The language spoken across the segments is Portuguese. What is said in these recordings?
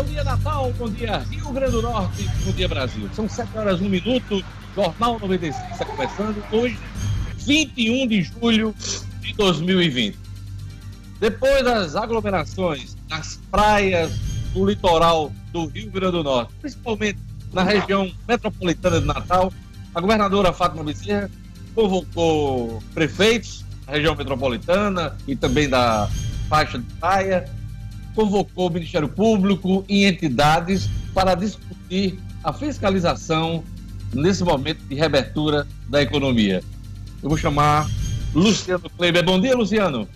Bom dia, Natal. Bom dia, Rio Grande do Norte. Bom dia, Brasil. São 7 horas, 1 minuto. Jornal 96 está começando hoje, 21 de julho de 2020. Depois das aglomerações nas praias do litoral do Rio Grande do Norte, principalmente na região metropolitana de Natal, a governadora Fátima Bezerra convocou prefeitos da região metropolitana e também da faixa de praia, convocou o Ministério Público e entidades para discutir a fiscalização nesse momento de reabertura da economia. Eu vou chamar Luciano Kleber. Bom dia, Luciano.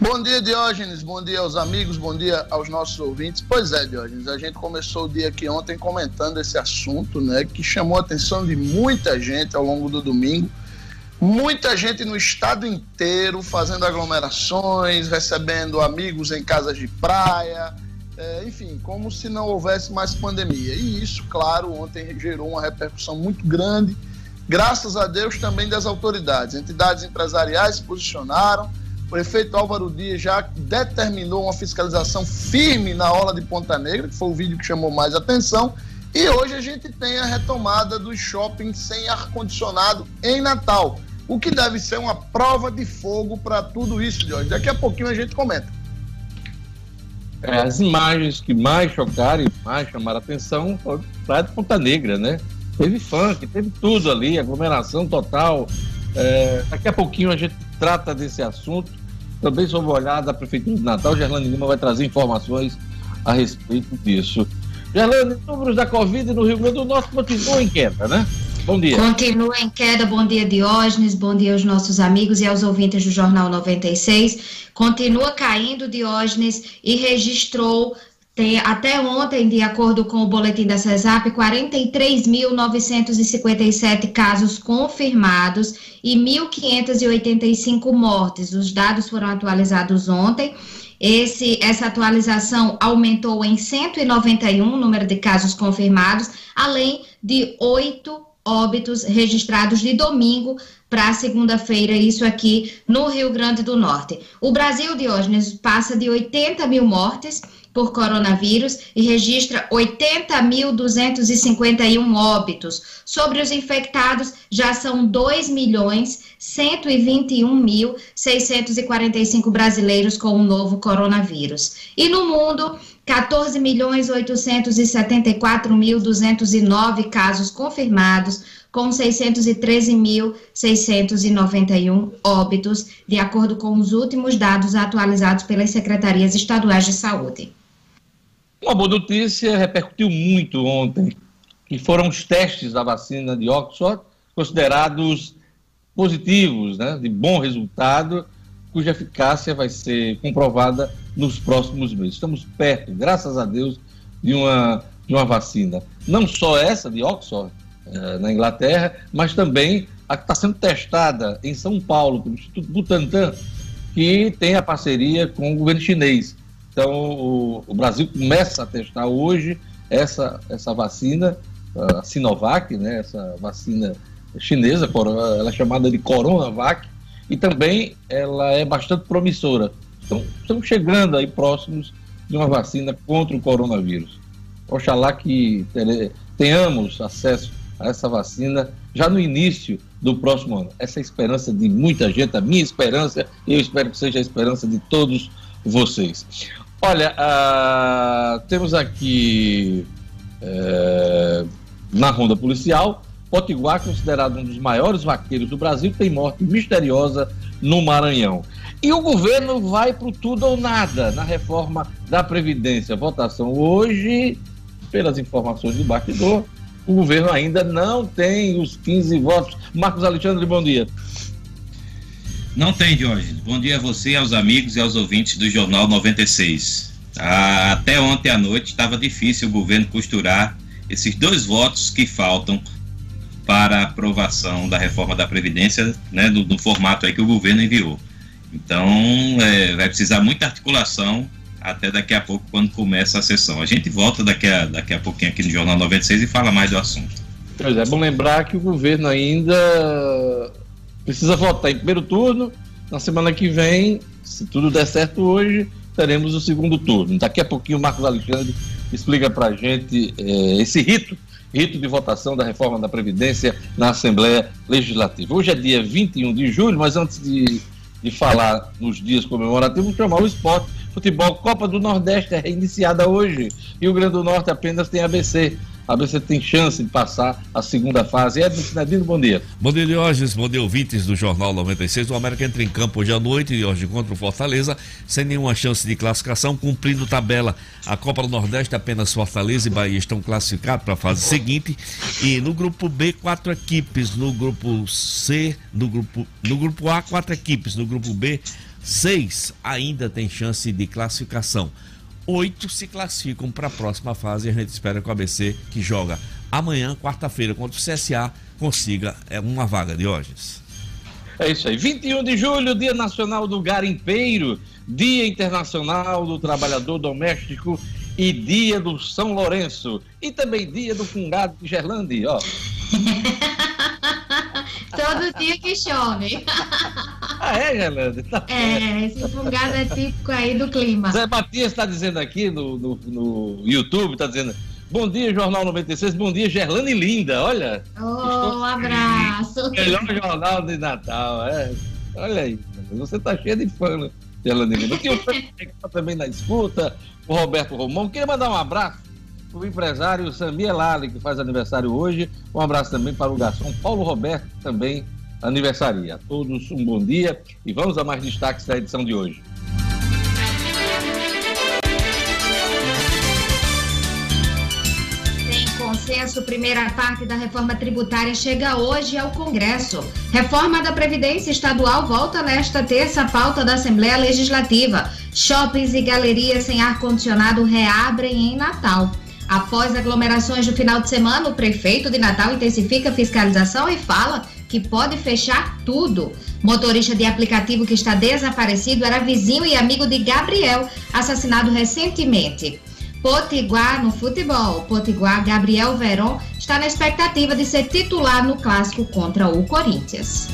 Bom dia, Diógenes. Bom dia aos amigos, bom dia aos nossos ouvintes. Pois é, Diógenes, a gente começou o dia aqui ontem comentando esse assunto, né, que chamou a atenção de muita gente ao longo do domingo. Muita gente no estado inteiro fazendo aglomerações, recebendo amigos em casas de praia, é, enfim, como se não houvesse mais pandemia. E isso, claro, ontem gerou uma repercussão muito grande, graças a Deus também das autoridades. Entidades empresariais se posicionaram, o prefeito Álvaro Dias já determinou uma fiscalização firme na orla de Ponta Negra, que foi o vídeo que chamou mais atenção. E hoje a gente tem a retomada dos shoppings sem ar-condicionado em Natal o que deve ser uma prova de fogo para tudo isso, Jorge. Daqui a pouquinho a gente comenta. É, as imagens que mais chocaram e mais chamaram atenção foram Praia de Ponta Negra, né? Teve funk, teve tudo ali, aglomeração total. É, daqui a pouquinho a gente trata desse assunto. Também sob o olhar da Prefeitura de Natal, Gerlane Lima vai trazer informações a respeito disso. Gerlane, números da Covid no Rio Grande do Norte continuam em queda, né? Bom dia. Continua em queda. Bom dia, Diógenes. Bom dia aos nossos amigos e aos ouvintes do Jornal 96. Continua caindo, Diógenes, e registrou até ontem, de acordo com o boletim da CESAP, 43.957 casos confirmados e 1.585 mortes. Os dados foram atualizados ontem. Esse, essa atualização aumentou em 191 o número de casos confirmados, além de oito óbitos registrados de domingo para segunda-feira, isso aqui no Rio Grande do Norte. O Brasil, Diógenes, passa de 80 mil mortes por coronavírus e registra 80.251 óbitos. Sobre os infectados, já são 2 milhões 121.645 brasileiros com o novo coronavírus. E no mundo, 14.874.209 casos confirmados, com 613.691 óbitos, de acordo com os últimos dados atualizados pelas secretarias estaduais de saúde. Uma boa notícia repercutiu muito ontem, que foram os testes da vacina de Oxford considerados positivos, né, de bom resultado, cuja eficácia vai ser comprovada nos próximos meses. Estamos perto, graças a Deus, de uma, de uma vacina. Não só essa de Oxford, eh, na Inglaterra, mas também a que está sendo testada em São Paulo, pelo Instituto Butantan, que tem a parceria com o governo chinês. Então, o, o Brasil começa a testar hoje essa, essa vacina, a Sinovac, né, essa vacina chinesa, ela é chamada de Coronavac, e também ela é bastante promissora. Então, estamos chegando aí próximos de uma vacina contra o coronavírus. Oxalá que tenhamos acesso a essa vacina já no início do próximo ano. Essa é a esperança de muita gente, a minha esperança, e eu espero que seja a esperança de todos vocês. Olha, uh, temos aqui uh, na ronda policial Potiguar, considerado um dos maiores vaqueiros do Brasil, tem morte misteriosa no Maranhão. E o governo vai para tudo ou nada na reforma da Previdência. Votação hoje, pelas informações de bastidor, o governo ainda não tem os 15 votos. Marcos Alexandre, bom dia. Não tem, Jorge. Bom dia a você, aos amigos e aos ouvintes do Jornal 96. Ah, até ontem à noite estava difícil o governo costurar esses dois votos que faltam para aprovação da reforma da Previdência, né, do, do formato aí que o governo enviou. Então, é, vai precisar muita articulação até daqui a pouco, quando começa a sessão. A gente volta daqui a, daqui a pouquinho aqui no Jornal 96 e fala mais do assunto. Pois é, é bom lembrar que o governo ainda precisa votar em primeiro turno. Na semana que vem, se tudo der certo hoje, teremos o segundo turno. Daqui a pouquinho o Marcos Alexandre explica para a gente é, esse rito, rito de votação da reforma da Previdência na Assembleia Legislativa. Hoje é dia 21 de julho, mas antes de, de falar nos dias comemorativos, vou chamar o esporte. Futebol Copa do Nordeste é reiniciada hoje. Rio Grande do Norte apenas tem ABC a você tem chance de passar a segunda fase. Edson Sinadino, bom dia. Bom dia, Diógenes. Bom dia, ouvintes do Jornal 96. O América entra em campo hoje à noite, Diógenes, contra o Fortaleza, sem nenhuma chance de classificação, cumprindo tabela. A Copa do Nordeste, apenas Fortaleza e Bahia estão classificados para a fase seguinte. E no grupo B, quatro equipes. No grupo C, no grupo, no grupo A, quatro equipes. No grupo B, seis ainda tem chance de classificação oito se classificam para a próxima fase e a gente espera que o ABC, que joga amanhã, quarta-feira, contra o CSA, consiga é, uma vaga de hoje. É isso aí. 21 de julho, Dia Nacional do Garimpeiro, Dia Internacional do Trabalhador Doméstico e Dia do São Lourenço. E também Dia do Fungado de Gerlande, ó. Todo dia que chove. Ah, é, Gerlande? Tá é, esse fungado é típico aí do clima. Zé Matias está dizendo aqui no, no, no YouTube, está dizendo. Bom dia, Jornal 96. Bom dia, Gerlane Linda. Olha. Oh, um abraço. Melhor jornal de Natal. É. Olha aí. Você está cheia de fã, né, Gerlane Linda. Tem o também na escuta, o Roberto Romão. Queria mandar um abraço o empresário Samir Lali, que faz aniversário hoje. Um abraço também para o garçom Paulo Roberto, também aniversaria. A todos um bom dia e vamos a mais destaques da edição de hoje. Consenso, primeira parte da reforma tributária chega hoje ao Congresso. Reforma da Previdência Estadual volta nesta terça pauta da Assembleia Legislativa. Shoppings e galerias sem ar-condicionado reabrem em Natal. Após aglomerações do final de semana, o prefeito de Natal intensifica a fiscalização e fala que pode fechar tudo. Motorista de aplicativo que está desaparecido era vizinho e amigo de Gabriel, assassinado recentemente. Potiguar no futebol. Potiguar Gabriel Veron está na expectativa de ser titular no clássico contra o Corinthians.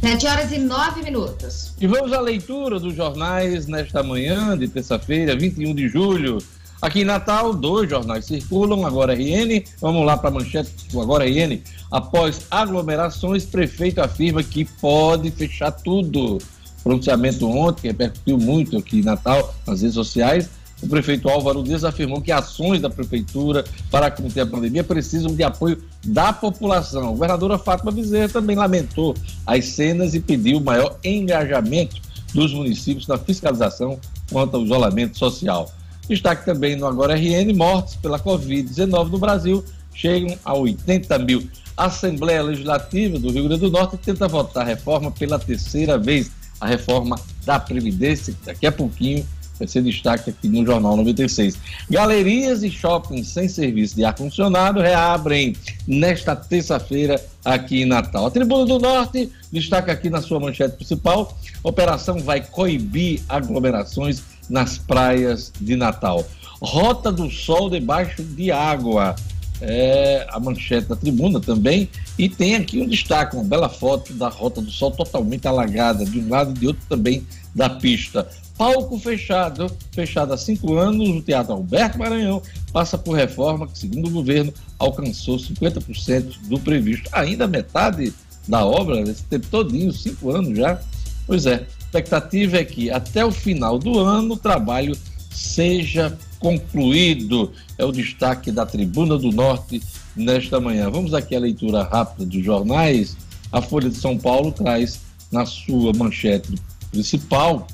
7 horas e 9 minutos. E vamos à leitura dos jornais nesta manhã de terça-feira, 21 de julho. Aqui em Natal, dois jornais circulam, agora RN. Vamos lá para a manchete do Agora RN. Após aglomerações, prefeito afirma que pode fechar tudo. Pronunciamento ontem, que repercutiu muito aqui em Natal, nas redes sociais. O prefeito Álvaro Dias afirmou que ações da prefeitura para conter a pandemia precisam de apoio da população. A governadora Fátima Bezerra também lamentou as cenas e pediu maior engajamento dos municípios na fiscalização quanto ao isolamento social. Destaque também no Agora RN, mortes pela Covid-19 no Brasil chegam a 80 mil. A Assembleia Legislativa do Rio Grande do Norte tenta votar a reforma pela terceira vez, a reforma da Previdência, que daqui a pouquinho vai ser destaque aqui no Jornal 96. Galerias e shoppings sem serviço de ar-condicionado reabrem nesta terça-feira aqui em Natal. A Tribuna do Norte destaca aqui na sua manchete principal: operação vai coibir aglomerações nas praias de Natal. Rota do Sol debaixo de água. É a manchete da tribuna também. E tem aqui um destaque, uma bela foto da Rota do Sol totalmente alagada, de um lado e de outro também da pista. Palco fechado, fechado há cinco anos, o Teatro Alberto Maranhão passa por reforma que, segundo o governo, alcançou 50% do previsto. Ainda metade da obra, esse tempo todinho, cinco anos já. Pois é, expectativa é que até o final do ano o trabalho seja concluído. É o destaque da Tribuna do Norte nesta manhã. Vamos aqui à leitura rápida dos jornais. A Folha de São Paulo traz na sua manchete principal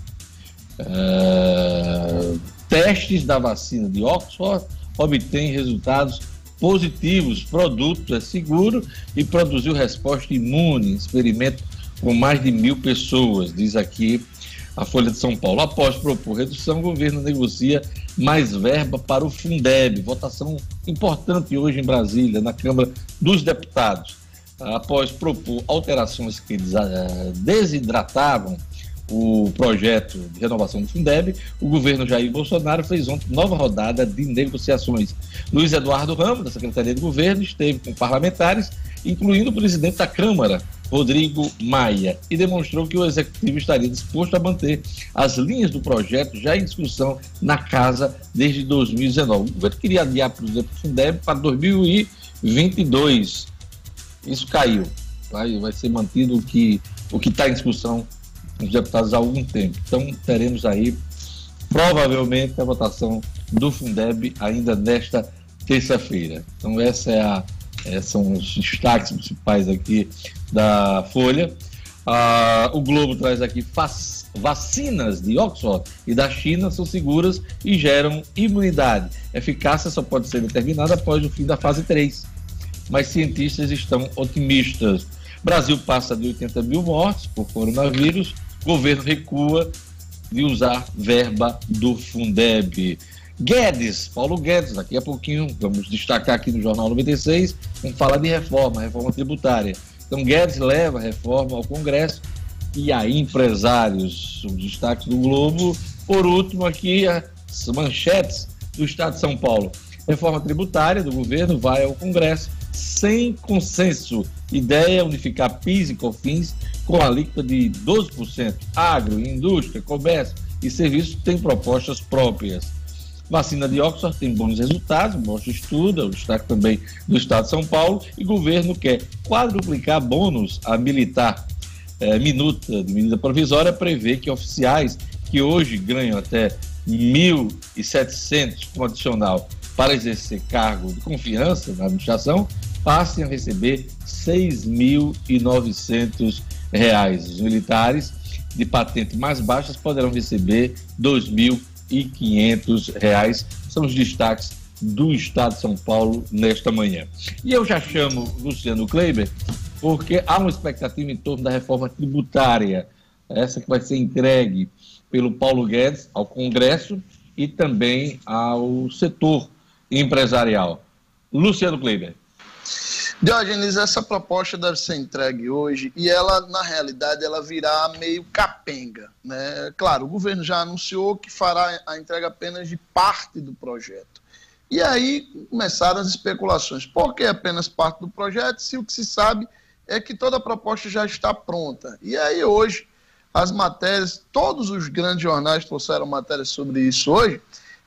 é, testes da vacina de Oxford obtêm resultados positivos. Produto é seguro e produziu resposta imune. Experimento com mais de mil pessoas, diz aqui a Folha de São Paulo. Após propor redução, o governo negocia mais verba para o Fundeb, votação importante hoje em Brasília, na Câmara dos Deputados. Após propor alterações que eh, desidratavam o projeto de renovação do Fundeb, o governo Jair Bolsonaro fez ontem nova rodada de negociações. Luiz Eduardo Ramos, da Secretaria de Governo, esteve com parlamentares incluindo o presidente da Câmara, Rodrigo Maia, e demonstrou que o executivo estaria disposto a manter as linhas do projeto já em discussão na casa desde 2019. O governo queria adiar, por exemplo, o Fundeb para 2022. Isso caiu. Vai, vai ser mantido o que o que está em discussão os deputados há algum tempo. Então, teremos aí, provavelmente, a votação do Fundeb ainda nesta terça-feira. Então, essa é a, esses são os destaques principais aqui da Folha. Ah, o Globo traz aqui vacinas de Oxford e da China são seguras e geram imunidade. Eficácia só pode ser determinada após o fim da fase 3. Mas cientistas estão otimistas. Brasil passa de 80 mil mortes por coronavírus. Governo recua de usar verba do Fundeb. Guedes, Paulo Guedes, daqui a pouquinho, vamos destacar aqui no Jornal 96, vamos falar de reforma, reforma tributária. Então, Guedes leva a reforma ao Congresso e a empresários, os destaques do Globo. Por último, aqui as manchetes do Estado de São Paulo. Reforma tributária do governo vai ao Congresso sem consenso. Ideia é unificar PIS e COFINS com alíquota de 12%. Agro, indústria, comércio e serviços têm propostas próprias. Vacina de Oxford tem bons resultados, mostra estudo, é o destaque também do Estado de São Paulo, e governo quer quadruplicar bônus a militar. É, minuta de medida provisória prevê que oficiais que hoje ganham até 1.700 com adicional para exercer cargo de confiança na administração passem a receber R$ 6.900. Os militares de patente mais baixas poderão receber R$ 2.500. São os destaques do Estado de São Paulo nesta manhã. E eu já chamo Luciano Kleiber, porque há uma expectativa em torno da reforma tributária, essa que vai ser entregue pelo Paulo Guedes ao Congresso e também ao setor empresarial. Luciano Kleiber. Diógenes, essa proposta deve ser entregue hoje e ela, na realidade, ela virá meio capenga. Né? Claro, o governo já anunciou que fará a entrega apenas de parte do projeto. E aí começaram as especulações. Por que apenas parte do projeto, se o que se sabe é que toda a proposta já está pronta? E aí hoje, as matérias, todos os grandes jornais trouxeram matérias sobre isso hoje,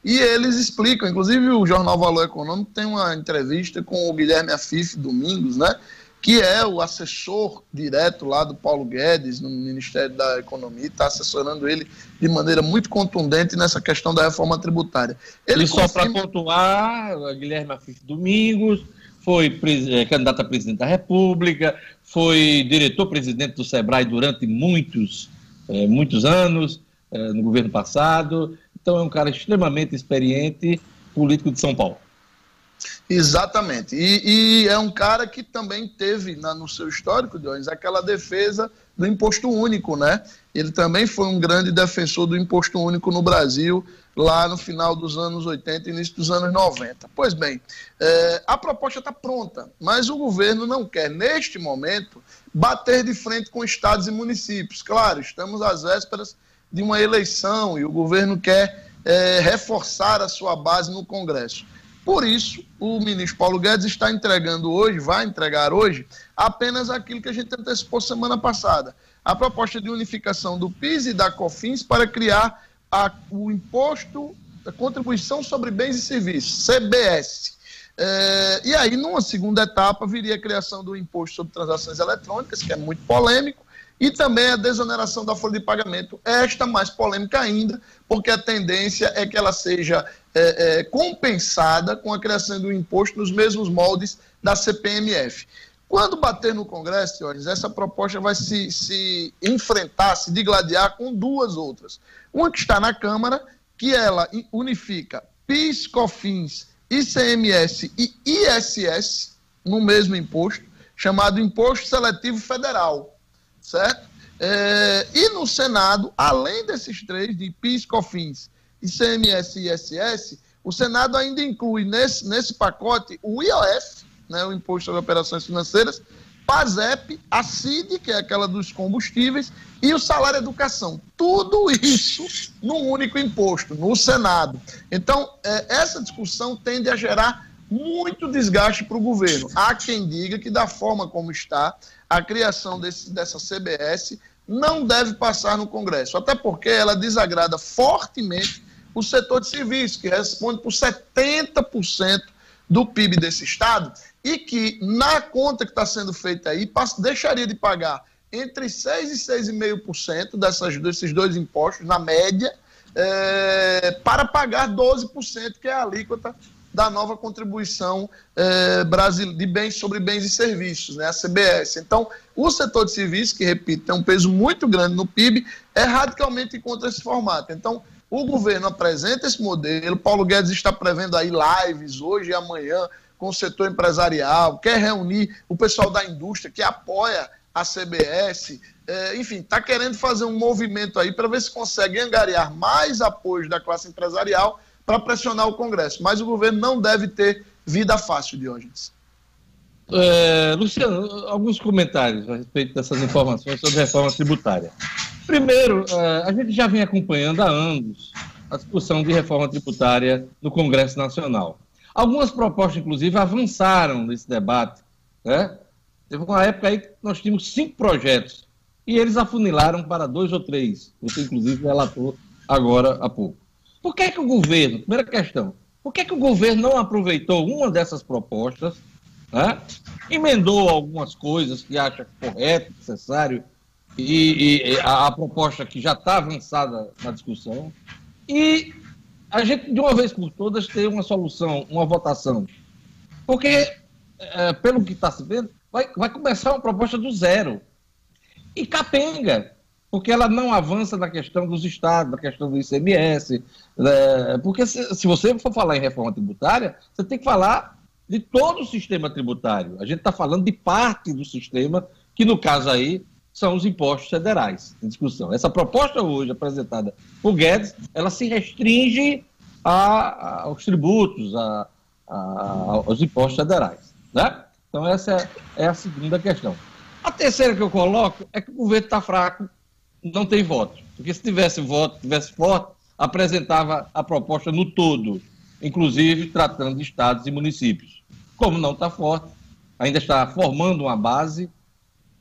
e eles explicam, inclusive o Jornal Valor Econômico tem uma entrevista com o Guilherme Afif Domingos, né? Que é o assessor direto lá do Paulo Guedes no Ministério da Economia, está assessorando ele de maneira muito contundente nessa questão da reforma tributária. Ele e só para pontuar, Guilherme Afif Domingos foi é, candidato a presidente da República, foi diretor-presidente do SEBRAE durante muitos, é, muitos anos, é, no governo passado, então é um cara extremamente experiente, político de São Paulo. Exatamente. E, e é um cara que também teve na, no seu histórico, Jones, aquela defesa do imposto único, né? Ele também foi um grande defensor do imposto único no Brasil, lá no final dos anos 80 início dos anos 90. Pois bem, é, a proposta está pronta, mas o governo não quer, neste momento, bater de frente com estados e municípios. Claro, estamos às vésperas de uma eleição e o governo quer é, reforçar a sua base no Congresso. Por isso, o ministro Paulo Guedes está entregando hoje, vai entregar hoje, apenas aquilo que a gente antecipou semana passada: a proposta de unificação do PIS e da COFINS para criar a, o imposto, a contribuição sobre bens e serviços, CBS. É, e aí, numa segunda etapa, viria a criação do imposto sobre transações eletrônicas, que é muito polêmico, e também a desoneração da folha de pagamento. Esta mais polêmica ainda, porque a tendência é que ela seja é, é, compensada com a criação do imposto nos mesmos moldes da CPMF. Quando bater no Congresso, senhores, essa proposta vai se, se enfrentar, se digladiar com duas outras. Uma que está na Câmara, que ela unifica PIS, COFINS, ICMS e ISS no mesmo imposto, chamado Imposto Seletivo Federal certo? É, e no Senado, além desses três, de PIS, COFINS, ICMS e ISS, o Senado ainda inclui nesse, nesse pacote o IOF, né, o Imposto sobre Operações Financeiras, PASEP, a CID, que é aquela dos combustíveis, e o salário educação. Tudo isso num único imposto, no Senado. Então, é, essa discussão tende a gerar muito desgaste para o governo. Há quem diga que, da forma como está, a criação desse, dessa CBS não deve passar no Congresso, até porque ela desagrada fortemente o setor de serviços, que responde por 70% do PIB desse Estado, e que, na conta que está sendo feita aí, deixaria de pagar entre 6% e 6,5% dessas, desses dois impostos, na média, é, para pagar 12%, que é a alíquota da nova contribuição é, de bens sobre bens e serviços, né, a CBS. Então, o setor de serviços, que repito, tem um peso muito grande no PIB, é radicalmente contra esse formato. Então, o governo apresenta esse modelo, Paulo Guedes está prevendo aí lives hoje e amanhã com o setor empresarial, quer reunir o pessoal da indústria que apoia a CBS, é, enfim, está querendo fazer um movimento aí para ver se consegue angariar mais apoio da classe empresarial para pressionar o Congresso. Mas o governo não deve ter vida fácil, Diógenes. É, Luciano, alguns comentários a respeito dessas informações sobre reforma tributária. Primeiro, é, a gente já vem acompanhando há anos a discussão de reforma tributária no Congresso Nacional. Algumas propostas, inclusive, avançaram nesse debate. Né? Teve uma época aí que nós tínhamos cinco projetos e eles afunilaram para dois ou três. Você, inclusive, relatou agora há pouco. Por que, é que o governo, primeira questão, por que, é que o governo não aproveitou uma dessas propostas, né? emendou algumas coisas que acha correto, necessário, e, e a, a, proposta que já está avançada na discussão, e a gente, de uma vez por todas, ter uma solução, uma votação. Porque, é, pelo que está se vendo, vai, vai começar uma proposta do zero. E capenga, porque ela não avança na questão dos estados, na questão do ICMS. Né? Porque se, se, você for falar em reforma tributária, você tem que falar de todo o sistema tributário. A gente está falando de parte do sistema, que no caso aí são os impostos federais em discussão. Essa proposta hoje apresentada por Guedes, ela se restringe a, a, aos tributos, a, aos impostos federais. Né? Então, essa é, é a segunda questão. A terceira que eu coloco é que o governo está fraco, não tem voto. Porque se tivesse voto, tivesse forte, apresentava a proposta no todo, inclusive tratando de estados e municípios. Como não está forte, ainda está formando uma base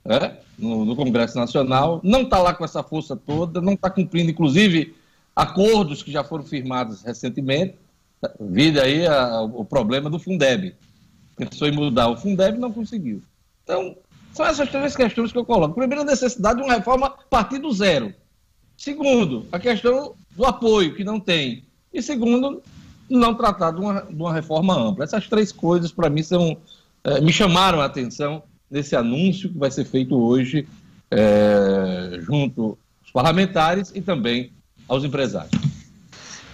né, no, no, Congresso Nacional, não está lá com essa força toda, não está cumprindo, inclusive, acordos que já foram firmados recentemente. Vide aí a, o problema do Fundeb pensou em mudar o Fundeb não conseguiu. Então, são essas três questões que eu coloco. Primeiro, a necessidade de uma reforma a partir do zero. Segundo, a questão do apoio, que não tem. E segundo, não tratar de uma, de uma reforma ampla. Essas três coisas, para mim, são, é, me chamaram a atenção nesse anúncio que vai ser feito hoje é, junto aos parlamentares e também aos empresários.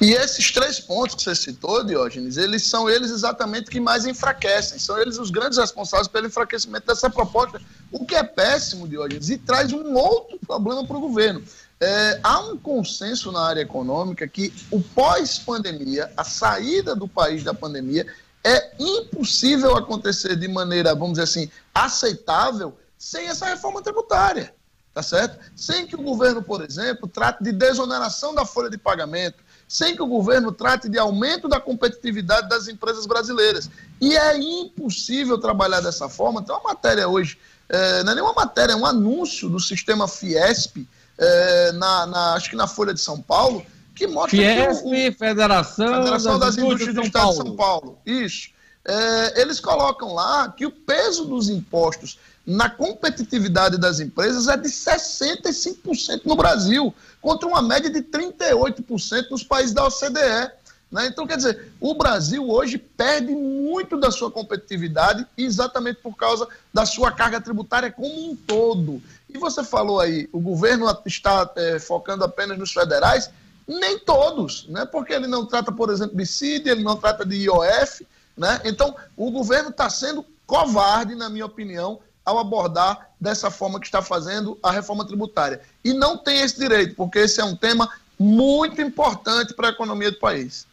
E esses três pontos que você citou, Diógenes, eles são eles exatamente que mais enfraquecem, são eles os grandes responsáveis pelo enfraquecimento dessa proposta, o que é péssimo, Diógenes, e traz um outro problema para o governo. É, há um consenso na área econômica que o pós-pandemia, a saída do país da pandemia, é impossível acontecer de maneira, vamos dizer assim, aceitável sem essa reforma tributária, tá certo? Sem que o governo, por exemplo, trate de desoneração da folha de pagamento, sem que o governo trate de aumento da competitividade das empresas brasileiras. E é impossível trabalhar dessa forma. Tem uma matéria hoje, é, não é nenhuma matéria, é um anúncio do sistema Fiesp, é, na, na, acho que na Folha de São Paulo, que mostra Fiesp, que o, Federação, Federação das, das Indústrias do Estado de São Paulo. Isso. É, eles colocam lá que o peso dos impostos na competitividade das empresas é de 65% no Brasil, contra uma média de 38% nos países da OCDE. Né? Então, quer dizer, o Brasil hoje perde muito da sua competitividade exatamente por causa da sua carga tributária como um todo. E você falou aí, o governo está é, focando apenas nos federais, nem todos, né? porque ele não trata, por exemplo, de CID, ele não trata de IOF. Né? Então, o governo está sendo covarde, na minha opinião, ao abordar dessa forma que está fazendo a reforma tributária. E não tem esse direito, porque esse é um tema muito importante para a economia do país.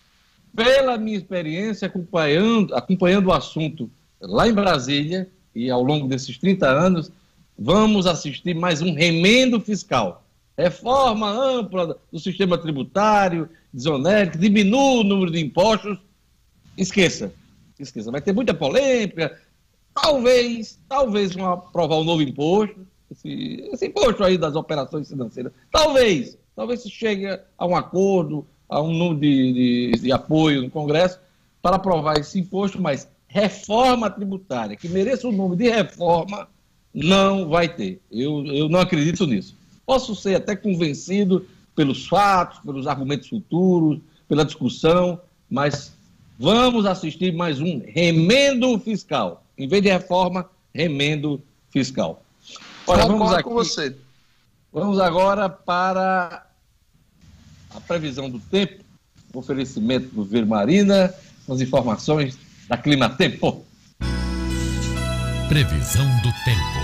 Pela minha experiência acompanhando, acompanhando o assunto lá em Brasília, e ao longo desses 30 anos, vamos assistir mais um remendo fiscal. Reforma ampla do sistema tributário, desonérico, diminua o número de impostos. Esqueça. esqueça, vai ter muita polêmica. Talvez, talvez vão aprovar um novo imposto, esse, esse imposto aí das operações financeiras. Talvez, talvez se chegue a um acordo, a um número de, de, de apoio no Congresso para aprovar esse imposto, mas reforma tributária, que mereça o nome de reforma, não vai ter. Eu, eu não acredito nisso. Posso ser até convencido pelos fatos, pelos argumentos futuros, pela discussão, mas vamos assistir mais um remendo fiscal. Em vez de reforma, remendo fiscal. Olha, vamos aqui, com você. Vamos agora para a previsão do tempo, oferecimento do Vermarina, as informações da Clima Tempo. Previsão do tempo.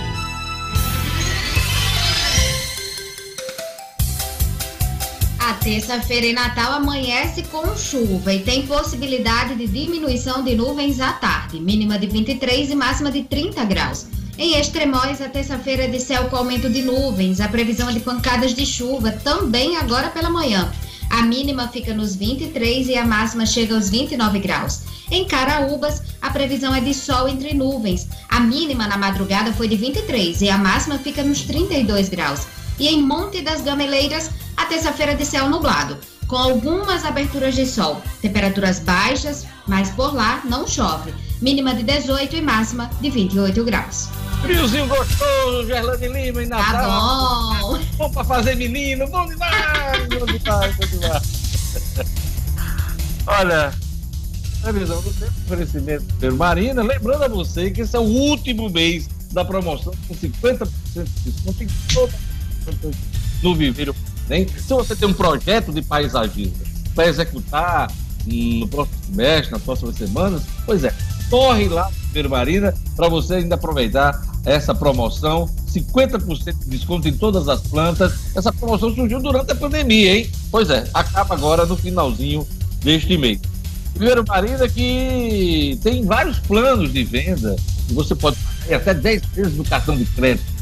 A terça-feira em Natal amanhece com chuva e tem possibilidade de diminuição de nuvens à tarde, mínima de 23 e máxima de 30 graus. Em Extremóis, a terça-feira é de céu com aumento de nuvens, a previsão é de pancadas de chuva também agora pela manhã. A mínima fica nos 23 e a máxima chega aos 29 graus. Em Caraúbas, a previsão é de sol entre nuvens. A mínima na madrugada foi de 23 e a máxima fica nos 32 graus. E em Monte das Gameleiras, a terça-feira de céu nublado, com algumas aberturas de sol. Temperaturas baixas, mas por lá não chove. Mínima de 18 e máxima de 28 graus. Friozinho gostoso, Gerlane Lima e Natal. Tá bom. Bom pra fazer menino, bom demais, bom demais, bom demais. Olha, previsão do tempo, oferecimento Marina. Lembrando a você que esse é o último mês da promoção com 50% de desconto em toda no Viveiro. Né? Se você tem um projeto de paisagismo para executar no próximo semestre, nas próximas semanas, pois é, corre lá no Viveiro Marina para você ainda aproveitar essa promoção, 50% de desconto em todas as plantas. Essa promoção surgiu durante a pandemia, hein? Pois é, acaba agora no finalzinho deste mês. Primeiro Marina que tem vários planos de venda você pode pagar até 10 vezes no cartão de crédito.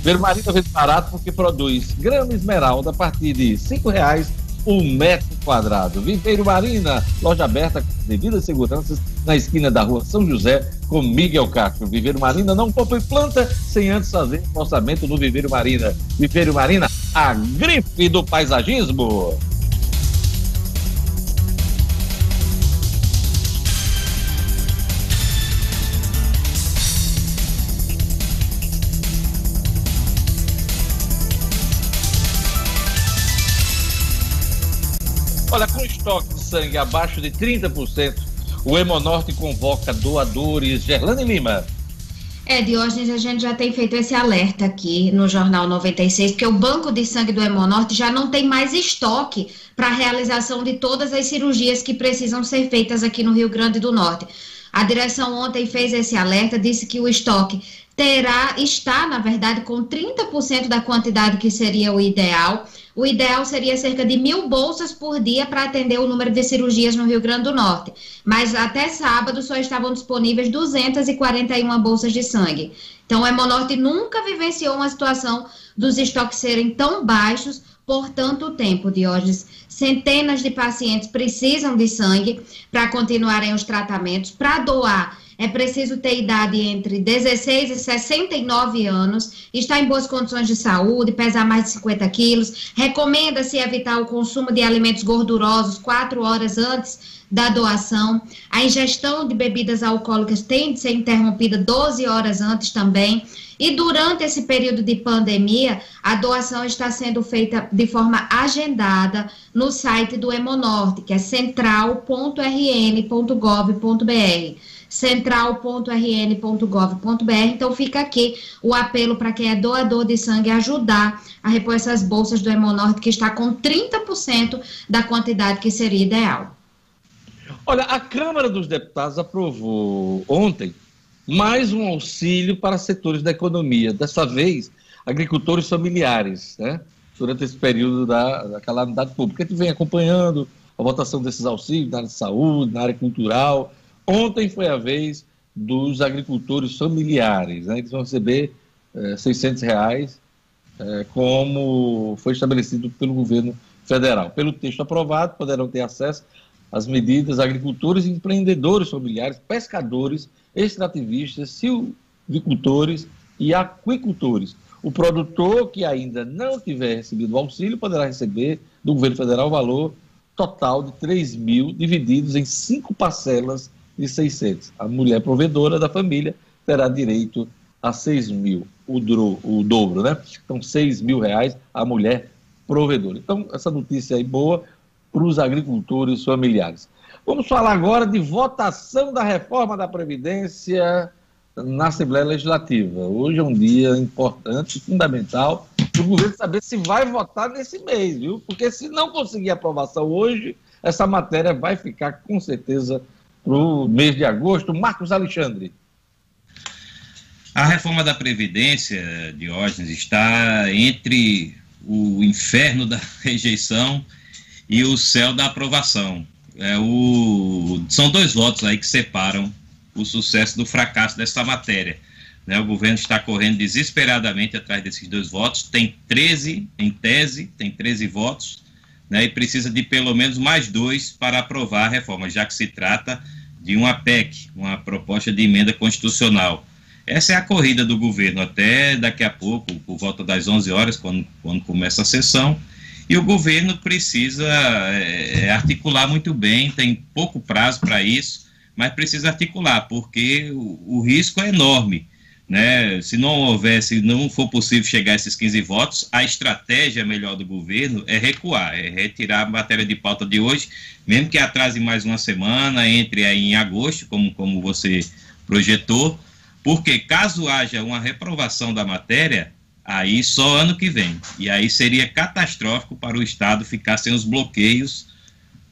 Primeiro Marina vende barato porque produz grama esmeralda a partir de R$ reais o metro quadrado. Viveiro Marina, loja aberta com devidas seguranças na esquina da rua São José com Miguel Castro. Viveiro Marina não compra planta sem antes fazer orçamento no Viveiro Marina. Viveiro Marina, a grife do paisagismo. Estoque de sangue abaixo de 30%, o Hemonorte convoca doadores. Gerlane Lima. É, Diógenes, a gente já tem feito esse alerta aqui no Jornal 96, porque o Banco de Sangue do Hemonorte já não tem mais estoque para a realização de todas as cirurgias que precisam ser feitas aqui no Rio Grande do Norte. A direção ontem fez esse alerta, disse que o estoque terá, está, na verdade, com 30% da quantidade que seria o ideal. O ideal seria cerca de mil bolsas por dia para atender o número de cirurgias no Rio Grande do Norte. Mas até sábado só estavam disponíveis 241 bolsas de sangue. Então, o Hemonorte nunca vivenciou uma situação dos estoques serem tão baixos por tanto tempo, Diógenes. Centenas de pacientes precisam de sangue para continuarem os tratamentos, para doar é preciso ter idade entre 16 e 69 anos, estar em boas condições de saúde, pesar mais de 50 quilos. Recomenda-se evitar o consumo de alimentos gordurosos quatro horas antes da doação. A ingestão de bebidas alcoólicas tem de ser interrompida 12 horas antes também. E durante esse período de pandemia, a doação está sendo feita de forma agendada no site do Hemonorte, que é central.rn.gov.br central.rn.gov.br. Então fica aqui o apelo para quem é doador de sangue ajudar a repor essas bolsas do Hemonorte, que está com 30% da quantidade que seria ideal. Olha, a Câmara dos Deputados aprovou ontem mais um auxílio para setores da economia, dessa vez agricultores familiares, né? Durante esse período da, da calamidade pública. A gente vem acompanhando a votação desses auxílios na área de saúde, na área cultural, Ontem foi a vez dos agricultores familiares, né? Eles vão receber é, 600 reais, é, como foi estabelecido pelo governo federal. Pelo texto aprovado, poderão ter acesso as medidas agricultores, empreendedores familiares, pescadores, extrativistas, silvicultores e aquicultores. O produtor que ainda não tiver recebido o auxílio poderá receber do governo federal o valor total de 3 mil, divididos em cinco parcelas de 600. A mulher provedora da família terá direito a 6 mil, o, dro, o dobro, né? Então, 6 mil reais a mulher provedora. Então, essa notícia aí boa para os agricultores familiares. Vamos falar agora de votação da reforma da Previdência na Assembleia Legislativa. Hoje é um dia importante, fundamental, para o governo saber se vai votar nesse mês, viu? Porque se não conseguir aprovação hoje, essa matéria vai ficar com certeza para o mês de agosto. Marcos Alexandre. A reforma da Previdência, Diógenes, está entre o inferno da rejeição e o céu da aprovação. É o... São dois votos aí que separam o sucesso do fracasso dessa matéria. Né? O governo está correndo desesperadamente atrás desses dois votos, tem 13 em tese, tem 13 votos, né? e precisa de pelo menos mais dois para aprovar a reforma, já que se trata de uma PEC, uma proposta de emenda constitucional. Essa é a corrida do governo até daqui a pouco, por volta das 11 horas, quando, quando começa a sessão, e o governo precisa é, articular muito bem, tem pouco prazo para isso, mas precisa articular, porque o, o, risco é enorme. Né? Se não houver, se não for possível chegar a esses 15 votos, a estratégia melhor do governo é recuar, é retirar a matéria de pauta de hoje, mesmo que atrase mais uma semana, entre aí em agosto, como, como você projetou, porque caso haja uma reprovação da matéria, aí só ano que vem. E aí seria catastrófico para o Estado ficar sem os bloqueios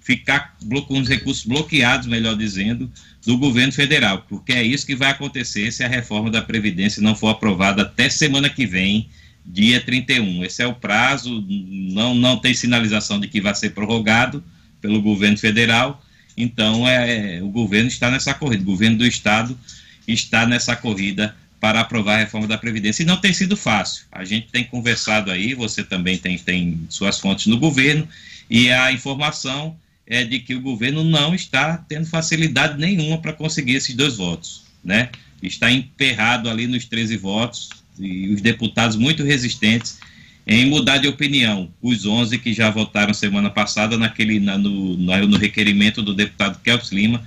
ficar com os recursos bloqueados, melhor dizendo, do governo federal, porque é isso que vai acontecer se a reforma da Previdência não for aprovada até semana que vem, dia 31. Esse é o prazo, não, não tem sinalização de que vai ser prorrogado pelo governo federal, então é, o governo está nessa corrida, o governo do Estado está nessa corrida para aprovar a reforma da Previdência. E não tem sido fácil. A gente tem conversado aí, você também tem, tem suas fontes no governo, e a informação é de que o governo não está tendo facilidade nenhuma para conseguir esses dois votos, né? Está emperrado ali nos 13 votos e os deputados muito resistentes em mudar de opinião, os 11 que já votaram semana passada naquele na, no, no, requerimento do deputado Kelps Lima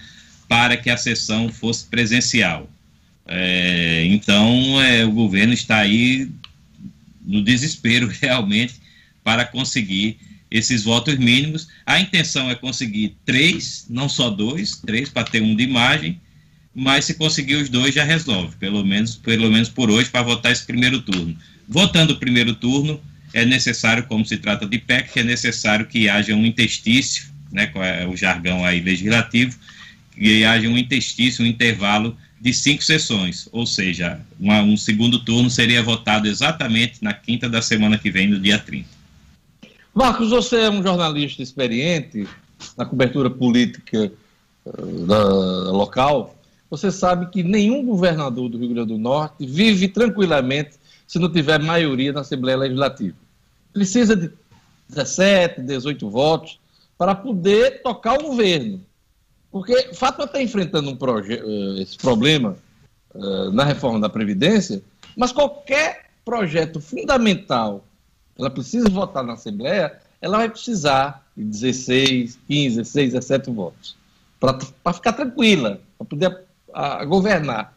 para que a sessão fosse presencial. É, então, é, o governo está aí no desespero realmente para conseguir esses votos mínimos. A intenção é conseguir três, não só dois, três para ter um de imagem, mas se conseguir os dois já resolve, pelo menos, pelo menos por hoje, para votar esse primeiro turno. Votando o primeiro turno, é necessário, como se trata de PEC, é necessário que haja um interstício, né, com é o jargão aí legislativo, que haja um interstício, um intervalo de cinco sessões, ou seja, uma, um segundo turno seria votado exatamente na quinta da semana que vem, no dia 30. Marcos, você é um jornalista experiente na cobertura política uh, local. Você sabe que nenhum governador do Rio Grande do Norte vive tranquilamente se não tiver maioria na Assembleia Legislativa. Precisa de 17, 18 votos para poder tocar o governo. Porque Fátima está enfrentando um uh, esse problema uh, na reforma da Previdência, mas qualquer projeto fundamental ela precisa votar na Assembleia, ela vai precisar de 16, 15, 16, 17 votos. Para ficar tranquila, para poder a, a governar.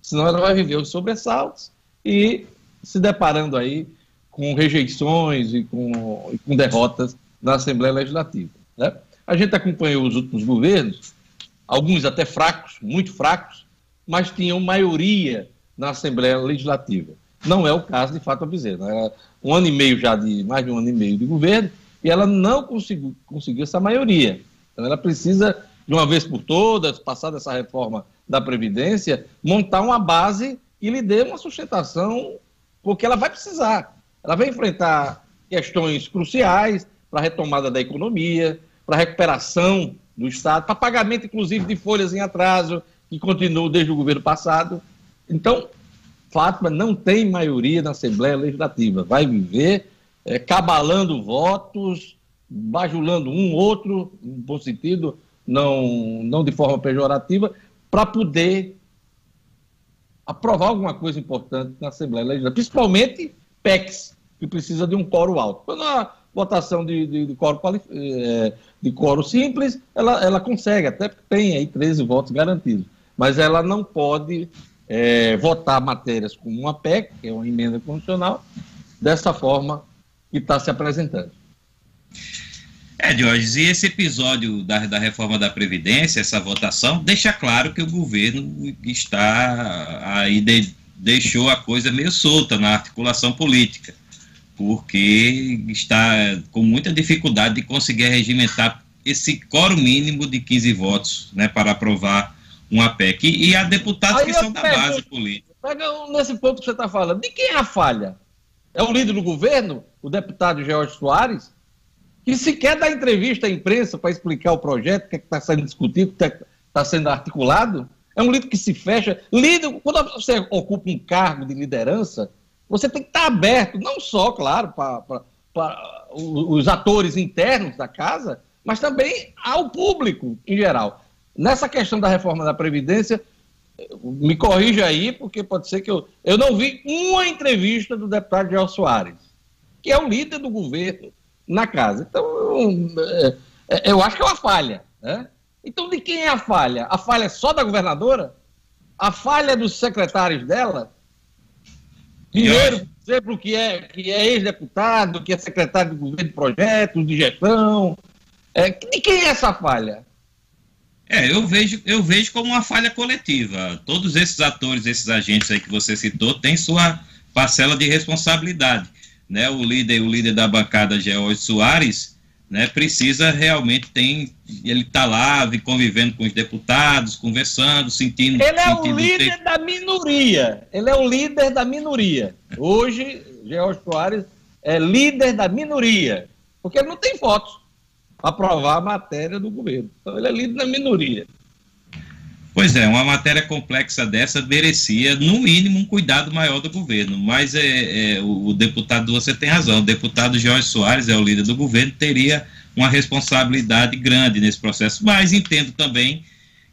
Senão ela vai viver os sobressaltos e se deparando aí com rejeições e com, e com derrotas na Assembleia Legislativa. Né? A gente acompanhou os últimos governos, alguns até fracos, muito fracos, mas tinham maioria na Assembleia Legislativa. Não é o caso de Fátima Bezerra. Um ano e meio já de mais de um ano e meio de governo e ela não conseguiu, essa maioria. Então ela precisa de uma vez por todas, passar dessa reforma da previdência, montar uma base que lhe dê uma sustentação, porque ela vai precisar. Ela vai enfrentar questões cruciais para a retomada da economia, para a recuperação do Estado, para pagamento, inclusive, de folhas em atraso, que continuam desde o governo passado. Então, Fátima não tem maioria na Assembleia Legislativa. Vai viver é, cabalando votos, bajulando um outro, no bom sentido, não, não de forma pejorativa, para poder aprovar alguma coisa importante na Assembleia Legislativa, principalmente PECs, que precisa de um coro alto. Quando a votação de, de, de, coro, é, de coro simples, ela, ela consegue, até porque tem aí 13 votos garantidos, mas ela não pode é, votar matérias como uma PEC, que é uma emenda constitucional, dessa forma que está se apresentando. É, Jorge, e esse episódio da, da reforma da Previdência, essa votação, deixa claro que o governo está aí, de, deixou a coisa meio solta na articulação política, porque está com muita dificuldade de conseguir regimentar esse coro mínimo de 15 votos né, para aprovar uma PEC. E, e há deputados aí que são da base política. Pega nesse ponto que você está falando, de quem é a falha? É o líder do governo, o deputado George Soares? que sequer dá entrevista à imprensa para explicar o projeto, o que é está sendo discutido, o que está é sendo articulado. É um líder que se fecha. Líder, quando você ocupa um cargo de liderança, você tem que estar aberto, não só, claro, para os atores internos da casa, mas também ao público em geral. Nessa questão da reforma da Previdência, me corrija aí, porque pode ser que eu. Eu não vi uma entrevista do deputado João Soares, que é o líder do governo na casa. Então, é, é, eu acho que é uma falha. Né? Então, de quem é a falha? A falha é só da governadora? A falha é dos secretários dela? Dinheiro, por exemplo, que é, que é ex-deputado, que é secretário de governo de projetos, de gestão. É, de quem é essa falha? É, eu vejo, eu vejo como uma falha coletiva. Todos esses atores, esses agentes aí que você citou, têm sua parcela de responsabilidade né, o líder, o líder da bancada, George Soares, né, precisa realmente tem ele está lá convivendo com os deputados, conversando, sentindo. Ele é o líder ter... da minoria. Ele é o líder da minoria. Hoje, George Soares é líder da minoria, porque ele não tem votos aprovar a matéria do governo. Então ele é líder da minoria. Pois é, uma matéria complexa dessa merecia, no mínimo, um cuidado maior do governo. Mas é, é o, o, deputado, você tem razão, o deputado Jorge Soares é o líder do governo, teria uma responsabilidade grande nesse processo. Mas entendo também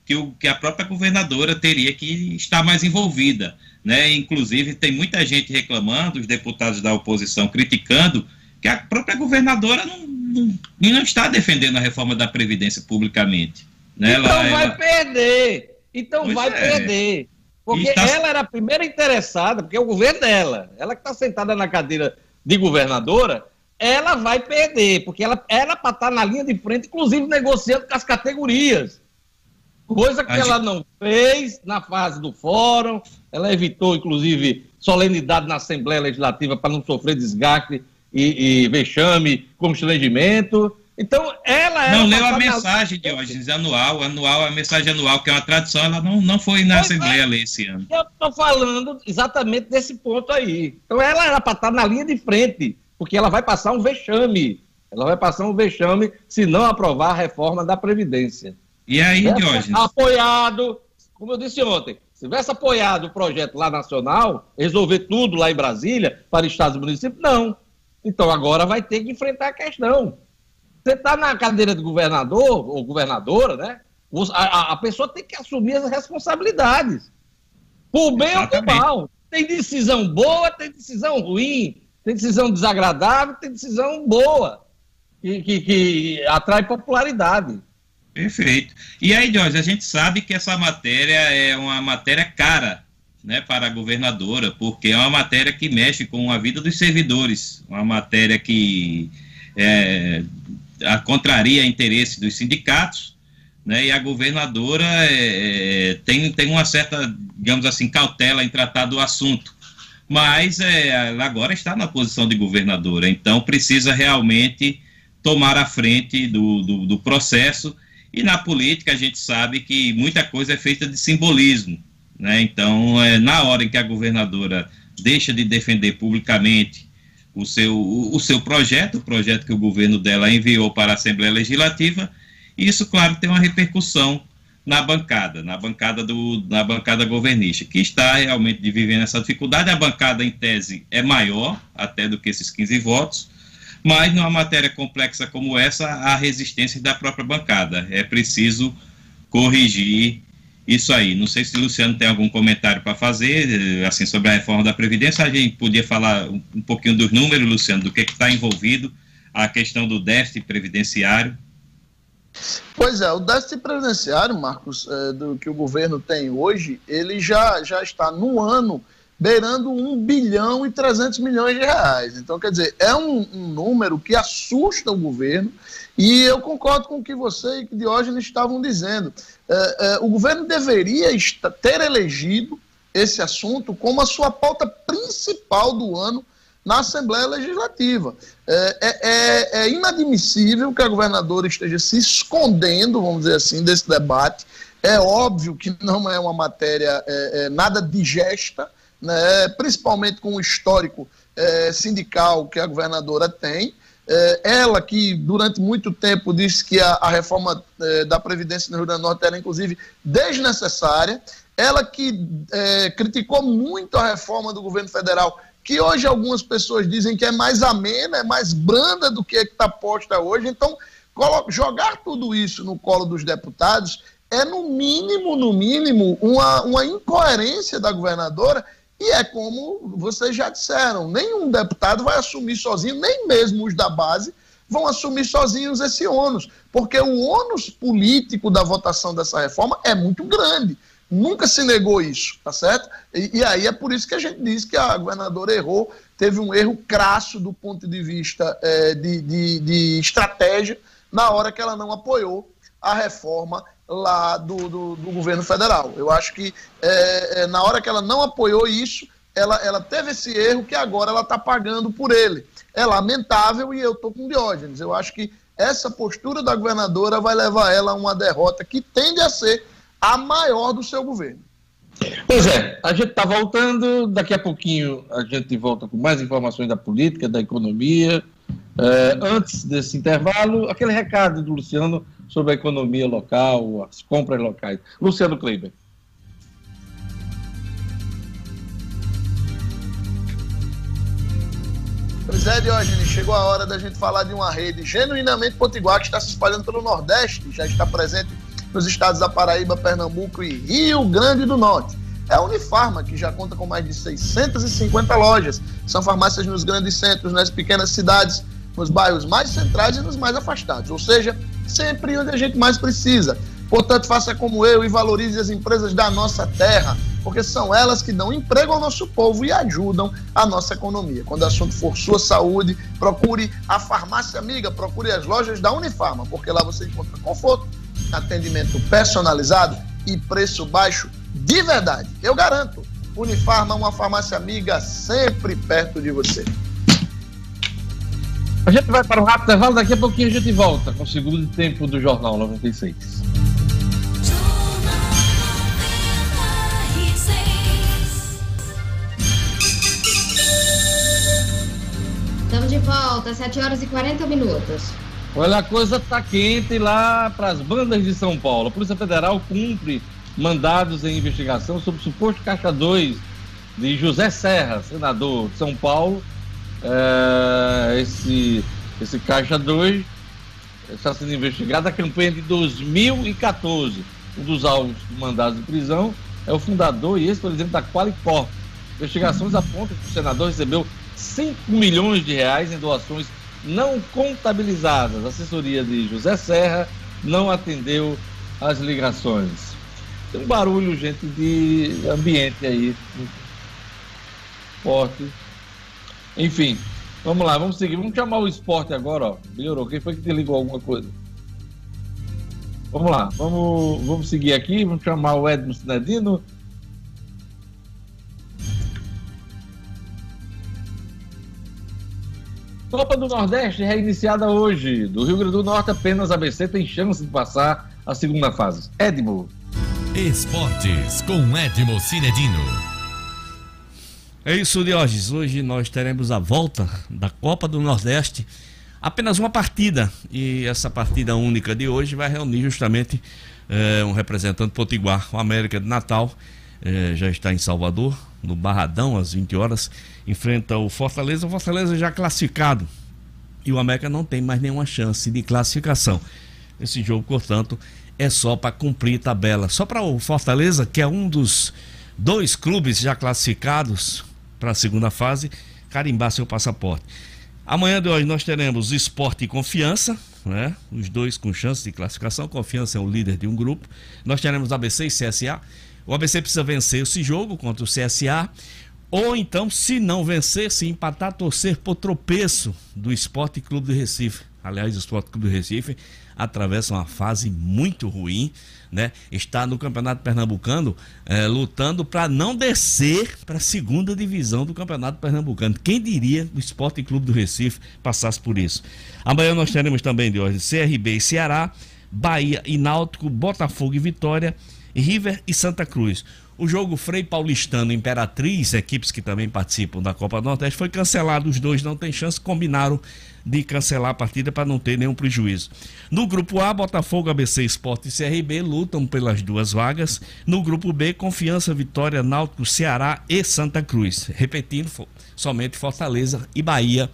que, o, que a própria governadora teria que estar mais envolvida. Né? Inclusive, tem muita gente reclamando, os deputados da oposição criticando, que a própria governadora não, não, não está defendendo a reforma da Previdência publicamente. Né? Então ela, vai ela... perder. Então pois vai é. perder. Porque tá... ela era a primeira interessada, porque é o governo dela, ela que está sentada na cadeira de governadora, ela vai perder, porque ela era para estar tá na linha de frente, inclusive negociando com as categorias. Coisa que ela não fez na fase do fórum, ela evitou, inclusive, solenidade na Assembleia Legislativa para não sofrer desgaste e, e vexame, constrangimento. Então, ela Não leu a mensagem, de hoje anual, anual, a mensagem anual, que é uma tradição, ela não, não foi na pois Assembleia é. ler esse ano. Eu estou falando exatamente desse ponto aí. Então, ela era para estar na linha de frente, porque ela vai passar um vexame. Ela vai passar um vexame se não aprovar a reforma da Previdência. E aí, Diógenes? Apoiado, como eu disse ontem, se tivesse apoiado o projeto lá nacional, resolver tudo lá em Brasília, para estados e municípios, não. Então, agora vai ter que enfrentar a questão. Você está na cadeira de governador ou governadora, né? A, a, pessoa tem que assumir as responsabilidades. Por bem Exatamente. ou por mal. Tem decisão boa, tem decisão ruim, tem decisão desagradável, tem decisão boa, que, que, que atrai popularidade. Perfeito. E aí, Jorge, a gente sabe que essa matéria é uma matéria cara né, para a governadora, porque é uma matéria que mexe com a vida dos servidores, uma matéria que é, contraria interesse dos sindicatos, né, e a governadora é, é, tem, tem uma certa, digamos assim, cautela em tratar do assunto. Mas é, ela agora está na posição de governadora, então precisa realmente tomar a frente do, do, do processo. E na política a gente sabe que muita coisa é feita de simbolismo. Né? Então, é, na hora em que a governadora deixa de defender publicamente o seu, o, o seu projeto, o projeto que o governo dela enviou para a Assembleia Legislativa, isso, claro, tem uma repercussão na bancada, na bancada do, na bancada governista, que está realmente vivendo essa dificuldade. A bancada, em tese, é maior até do que esses 15 votos, mas numa matéria complexa como essa, há resistência da própria bancada. É preciso corrigir isso aí. Não sei se o Luciano tem algum comentário para fazer, assim, sobre a reforma da Previdência. A gente podia falar um pouquinho dos números, Luciano, do que está envolvido, a questão do déficit previdenciário. Pois é, o déficit previdenciário, Marcos, é, do que o governo tem hoje, ele já, já está no ano beirando 1 bilhão e 300 milhões de reais. Então, quer dizer, é um, um número que assusta o governo e eu concordo com o que você e Diógenes estavam dizendo. É, é, o governo deveria ter elegido esse assunto como a sua pauta principal do ano na Assembleia Legislativa. É, é, é, é, inadmissível que a governadora esteja se escondendo, vamos dizer assim, desse debate. É óbvio que não é uma matéria é, nada digesta, né, principalmente com o histórico sindical que a governadora tem. Ela que durante muito tempo disse que a, a reforma da Previdência no Rio Grande do Norte era, inclusive, desnecessária. Ela que criticou muito a reforma do governo federal que hoje algumas pessoas dizem que é mais amena, é mais branda do que está posta hoje. Então, jogar tudo isso no colo dos deputados é, no mínimo, no mínimo, uma, uma incoerência da governadora. E é como vocês já disseram: nenhum deputado vai assumir sozinho, nem mesmo os da base vão assumir sozinhos esse ônus, porque o ônus político da votação dessa reforma é muito grande. Nunca se negou isso, tá certo? E, e, aí é por isso que a gente diz que a governadora errou, teve um erro crasso do ponto de vista é, de, de, de, estratégia na hora que ela não apoiou a reforma lá do, do, do governo federal. Eu acho que é, é, na hora que ela não apoiou isso, ela, ela teve esse erro que agora ela está pagando por ele. É lamentável e eu estou com Diógenes. Eu acho que essa postura da governadora vai levar ela a uma derrota que tende a ser a maior do seu governo. Pois é, a gente está voltando, daqui a pouquinho a gente volta com mais informações da política, da economia. É, antes desse intervalo, aquele recado do Luciano sobre a economia local, as compras locais. Luciano Kleiber. Pois é, Diógenes, chegou a hora da gente falar de uma rede genuinamente potiguar que está se espalhando pelo Nordeste, já está presente nos estados da Paraíba, Pernambuco e Rio Grande do Norte. É a Unifarma, que já conta com mais de 650 lojas. São farmácias nos grandes centros, nas pequenas cidades, nos bairros mais centrais e nos mais afastados. Ou seja, sempre onde a gente mais precisa. Portanto, faça como eu e valorize as empresas da nossa terra, porque são elas que dão emprego ao nosso povo e ajudam a nossa economia. Quando o assunto for sua saúde, procure a farmácia amiga, procure as lojas da Unifarma, porque lá você encontra conforto atendimento personalizado e preço baixo de verdade. Eu garanto. Unifarma, uma farmácia amiga sempre perto de você. A gente vai para um rápido intervalo, daqui a pouquinho a gente volta com o segundo tempo do Jornal 96. Estamos de volta, 7 horas e 40 minutos. Olha, a coisa está quente lá para as bandas de São Paulo. A Polícia Federal cumpre mandados em investigação sobre o suposto caixa 2 de José Serra, senador de São Paulo. É, esse, esse caixa 2 está sendo investigado a campanha de 2014. Um dos alvos mandados de prisão é o fundador e ex-presidente da Qualicorp. Investigações apontam que o senador recebeu 5 milhões de reais em doações não contabilizadas. A assessoria de José Serra não atendeu as ligações. Tem um barulho, gente, de ambiente aí. Forte. Enfim, vamos lá, vamos seguir. Vamos chamar o esporte agora, ó. Melhorou. Quem foi que te ligou alguma coisa? Vamos lá, vamos, vamos seguir aqui, vamos chamar o Edmo Sinedino Copa do Nordeste reiniciada hoje. Do Rio Grande do Norte, apenas a ABC tem chance de passar a segunda fase. Edmo. Esportes com Edmo Cinedino. É isso, Diógenes. Hoje nós teremos a volta da Copa do Nordeste. Apenas uma partida. E essa partida única de hoje vai reunir justamente é, um representante potiguar, o América de Natal. É, já está em Salvador, no Barradão, às 20 horas enfrenta o Fortaleza. O Fortaleza já classificado e o América não tem mais nenhuma chance de classificação. Esse jogo, portanto, é só para cumprir tabela. Só para o Fortaleza, que é um dos dois clubes já classificados para a segunda fase, carimbar seu passaporte. Amanhã de hoje nós teremos Esporte e Confiança, né? Os dois com chance de classificação. Confiança é o líder de um grupo. Nós teremos ABC e CSA. O ABC precisa vencer esse jogo contra o CSA. Ou então, se não vencer, se empatar, torcer por tropeço do Esporte Clube do Recife. Aliás, o Esporte Clube do Recife atravessa uma fase muito ruim, né? Está no Campeonato Pernambucano é, lutando para não descer para a segunda divisão do Campeonato Pernambucano. Quem diria o Esporte Clube do Recife passasse por isso? Amanhã nós teremos também de hoje CRB e Ceará, Bahia e Náutico, Botafogo e Vitória, River e Santa Cruz. O jogo Frei Paulistano Imperatriz, equipes que também participam da Copa do Nordeste, foi cancelado. Os dois não têm chance, combinaram de cancelar a partida para não ter nenhum prejuízo. No grupo A, Botafogo, ABC Esporte e CRB lutam pelas duas vagas. No grupo B, Confiança, Vitória, Náutico, Ceará e Santa Cruz. Repetindo, somente Fortaleza e Bahia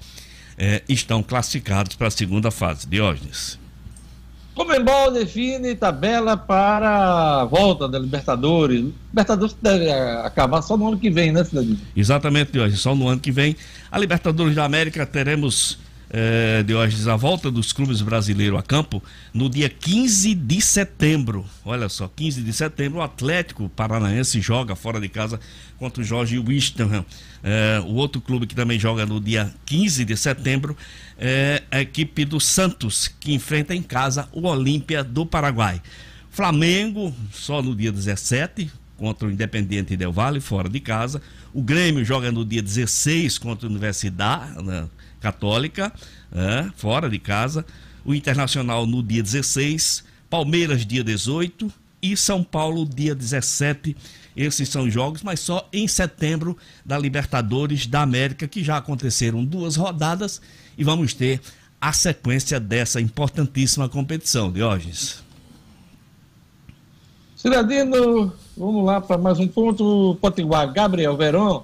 eh, estão classificados para a segunda fase. Diógenes. Comembol define tabela para a volta da Libertadores. Libertadores deve acabar só no ano que vem, né, Cidadinho? Exatamente, só no ano que vem. A Libertadores da América teremos é, Diógenes, a volta dos clubes brasileiros a campo no dia 15 de setembro. Olha só, 15 de setembro, o Atlético Paranaense joga fora de casa contra o Jorge Wisterham. É, o outro clube que também joga no dia 15 de setembro é a equipe do Santos, que enfrenta em casa o Olímpia do Paraguai. Flamengo, só no dia 17, contra o Independiente Del Valle, fora de casa. O Grêmio joga no dia 16 contra a Universidade. Né? Católica, é, fora de casa, o Internacional no dia 16, Palmeiras dia 18 e São Paulo dia 17. Esses são jogos, mas só em setembro da Libertadores da América, que já aconteceram duas rodadas e vamos ter a sequência dessa importantíssima competição, Diógenes. Cidadino, vamos lá para mais um ponto. Potiguar, Gabriel Verón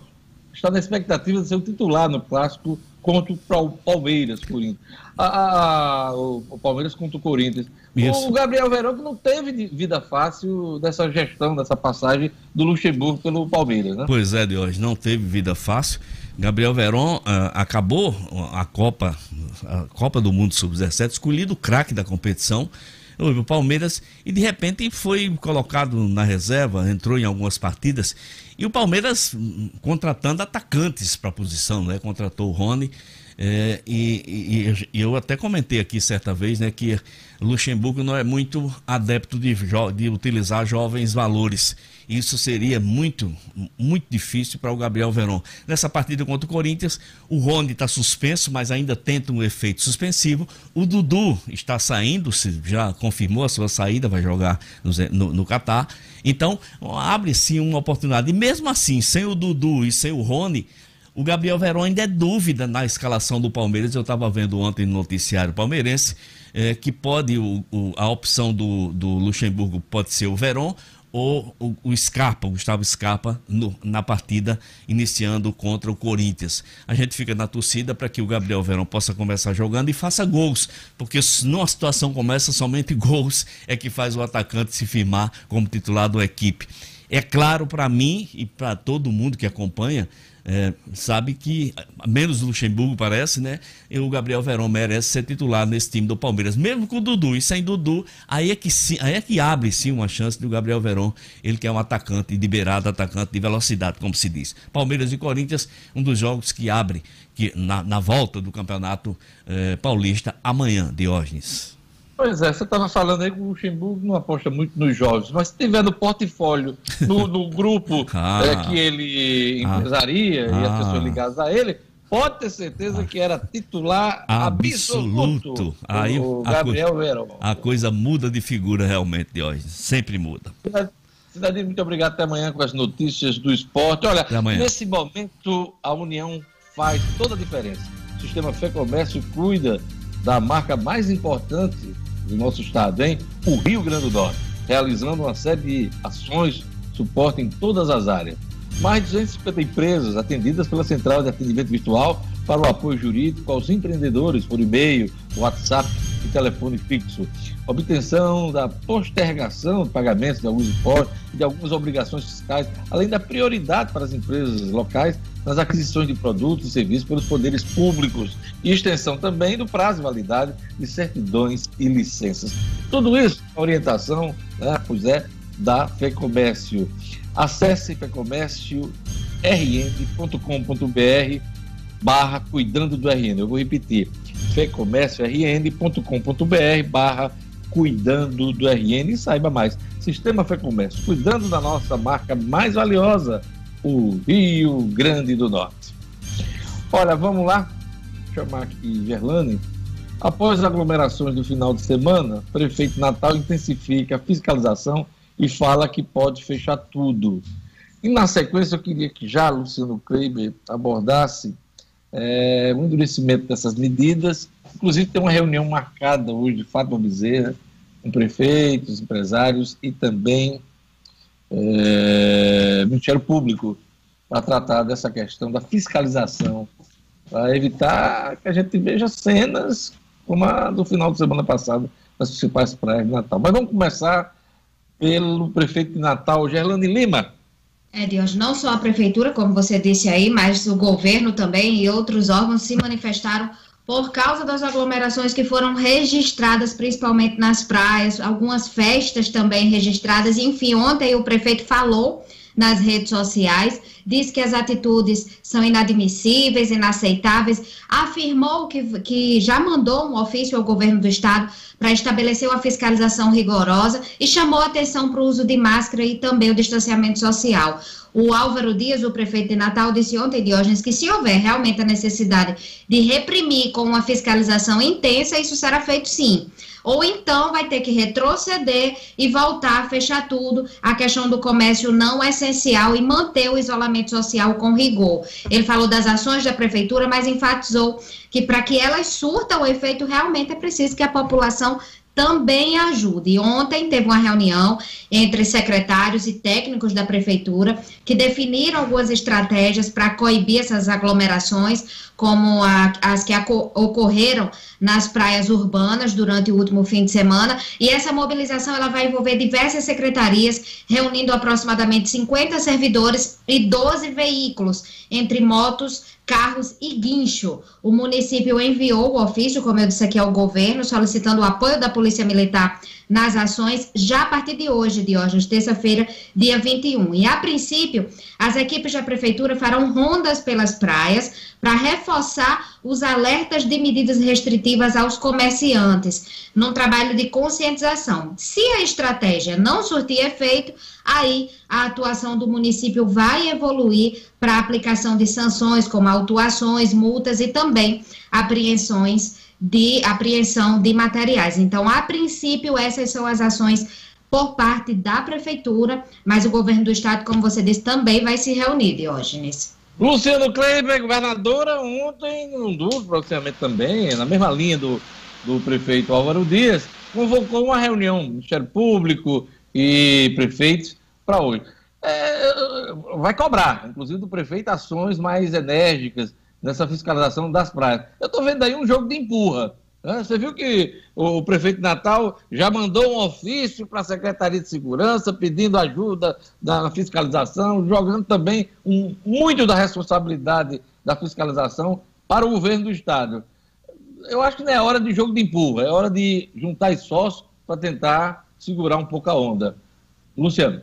está na expectativa de ser o titular no clássico contra o Palmeiras, Corinthians. A, a, o, Palmeiras contra o Corinthians. Isso. O Gabriel Verão que não teve vida fácil dessa gestão, dessa passagem do Luxemburgo pelo Palmeiras, né? Pois é, de hoje não teve vida fácil. Gabriel Verón uh, acabou a Copa, a Copa do Mundo Sub-17, escolhido o craque da competição o Palmeiras e de repente foi colocado na reserva, entrou em algumas partidas e o Palmeiras hum, contratando atacantes para a posição, né? Contratou o Rony é, e, e, e, eu até comentei aqui certa vez, né, que Luxemburgo não é muito adepto de, de utilizar jovens valores isso seria muito, muito difícil para o Gabriel Veron. Nessa partida contra o Corinthians, o Rony está suspenso, mas ainda tenta um efeito suspensivo. O Dudu está saindo, já confirmou a sua saída, vai jogar no, no, no Catar. Então, abre-se uma oportunidade. E mesmo assim, sem o Dudu e sem o Rony, o Gabriel Verón ainda é dúvida na escalação do Palmeiras. Eu estava vendo ontem no noticiário palmeirense é, que pode o, o, a opção do, do Luxemburgo pode ser o Verón ou o, o Scarpa, o Gustavo Scarpa, no, na partida iniciando contra o Corinthians. A gente fica na torcida para que o Gabriel Verão possa começar jogando e faça gols, porque numa situação como essa, somente gols é que faz o atacante se firmar como titular da equipe. É claro para mim e para todo mundo que acompanha é, sabe que, menos Luxemburgo parece, né? O Gabriel Verón merece ser titular nesse time do Palmeiras, mesmo com o Dudu. E sem Dudu, aí é que, aí é que abre sim uma chance do Gabriel Verón, ele que é um atacante de beirada, atacante de velocidade, como se diz. Palmeiras e Corinthians, um dos jogos que abre que, na, na volta do Campeonato é, Paulista amanhã, Diógenes. Pois é, você estava falando aí que o Luxemburgo não aposta muito nos jogos, mas se tiver no portfólio, no, no grupo ah, é, que ele ah. empresaria ah, e as pessoas ligadas a ele, pode ter certeza que era titular absoluto, absoluto. Aí, o Gabriel a, Verão. A coisa muda de figura realmente de hoje, sempre muda. Cidadinho, muito obrigado. Até amanhã com as notícias do esporte. Olha, nesse momento a União faz toda a diferença. O Sistema Fé Comércio cuida da marca mais importante do nosso estado, hein? O Rio Grande do Norte, realizando uma série de ações, suporte em todas as áreas. Mais de 250 empresas atendidas pela Central de Atendimento Virtual para o apoio jurídico aos empreendedores por e-mail, WhatsApp telefone fixo. Obtenção da postergação de pagamentos de alguns impostos e de algumas obrigações fiscais, além da prioridade para as empresas locais nas aquisições de produtos e serviços pelos poderes públicos e extensão também do prazo de validade de certidões e licenças. Tudo isso, orientação, né, pois é, da FEComércio. Acesse fecomércio.rn.com.br barra cuidando do RN. Eu vou repetir, fecomérciorn.com.br barra cuidando do RN e saiba mais. Sistema Fecomércio, cuidando da nossa marca mais valiosa, o Rio Grande do Norte. Olha, vamos lá, chamar aqui Gerlane. Após as aglomerações do final de semana, o prefeito Natal intensifica a fiscalização e fala que pode fechar tudo. E na sequência eu queria que já Luciano Kleiber abordasse é, o endurecimento dessas medidas. Inclusive tem uma reunião marcada hoje de Fátima Bezerra com prefeitos, empresários e também é, Ministério Público para tratar dessa questão da fiscalização, para evitar que a gente veja cenas como a do final de semana passada nas principais praias de Natal. Mas vamos começar pelo prefeito de Natal, Gerlane Lima. É, Deus, não só a prefeitura, como você disse aí, mas o governo também e outros órgãos se manifestaram por causa das aglomerações que foram registradas, principalmente nas praias, algumas festas também registradas. Enfim, ontem o prefeito falou nas redes sociais, diz que as atitudes são inadmissíveis, inaceitáveis, afirmou que, que já mandou um ofício ao governo do estado para estabelecer uma fiscalização rigorosa e chamou atenção para o uso de máscara e também o distanciamento social. O Álvaro Dias, o prefeito de Natal, disse ontem, Diógenes, que se houver realmente a necessidade de reprimir com uma fiscalização intensa, isso será feito sim ou então vai ter que retroceder e voltar fechar tudo, a questão do comércio não essencial e manter o isolamento social com rigor. Ele falou das ações da prefeitura, mas enfatizou que para que elas surtam o efeito, realmente é preciso que a população também ajude. ontem teve uma reunião entre secretários e técnicos da prefeitura que definiram algumas estratégias para coibir essas aglomerações, como a, as que ocorreram nas praias urbanas durante o último fim de semana. E essa mobilização ela vai envolver diversas secretarias, reunindo aproximadamente 50 servidores e 12 veículos, entre motos, carros e guincho. O município enviou o ofício, como eu disse aqui, ao governo, solicitando o apoio da Polícia Militar nas ações já a partir de hoje, de hoje, terça-feira, dia 21. E a princípio, as equipes da prefeitura farão rondas pelas praias para reforçar os alertas de medidas restritivas aos comerciantes, num trabalho de conscientização. Se a estratégia não surtir efeito, aí a atuação do município vai evoluir para a aplicação de sanções, como autuações, multas e também apreensões de apreensão de materiais. Então, a princípio, essas são as ações por parte da prefeitura, mas o governo do estado, como você disse, também vai se reunir, Diógenes. Luciano Kleiber, governadora, ontem, um dos proximamente também, na mesma linha do, do prefeito Álvaro Dias, convocou uma reunião Ministério Público e prefeitos para hoje. É, vai cobrar, inclusive do prefeito, ações mais enérgicas nessa fiscalização das praias. Eu estou vendo aí um jogo de empurra. Né? Você viu que o prefeito Natal já mandou um ofício para a Secretaria de Segurança pedindo ajuda na fiscalização, jogando também um, muito da responsabilidade da fiscalização para o governo do Estado. Eu acho que não é hora de jogo de empurra, é hora de juntar esforços para tentar segurar um pouco a onda. Luciano.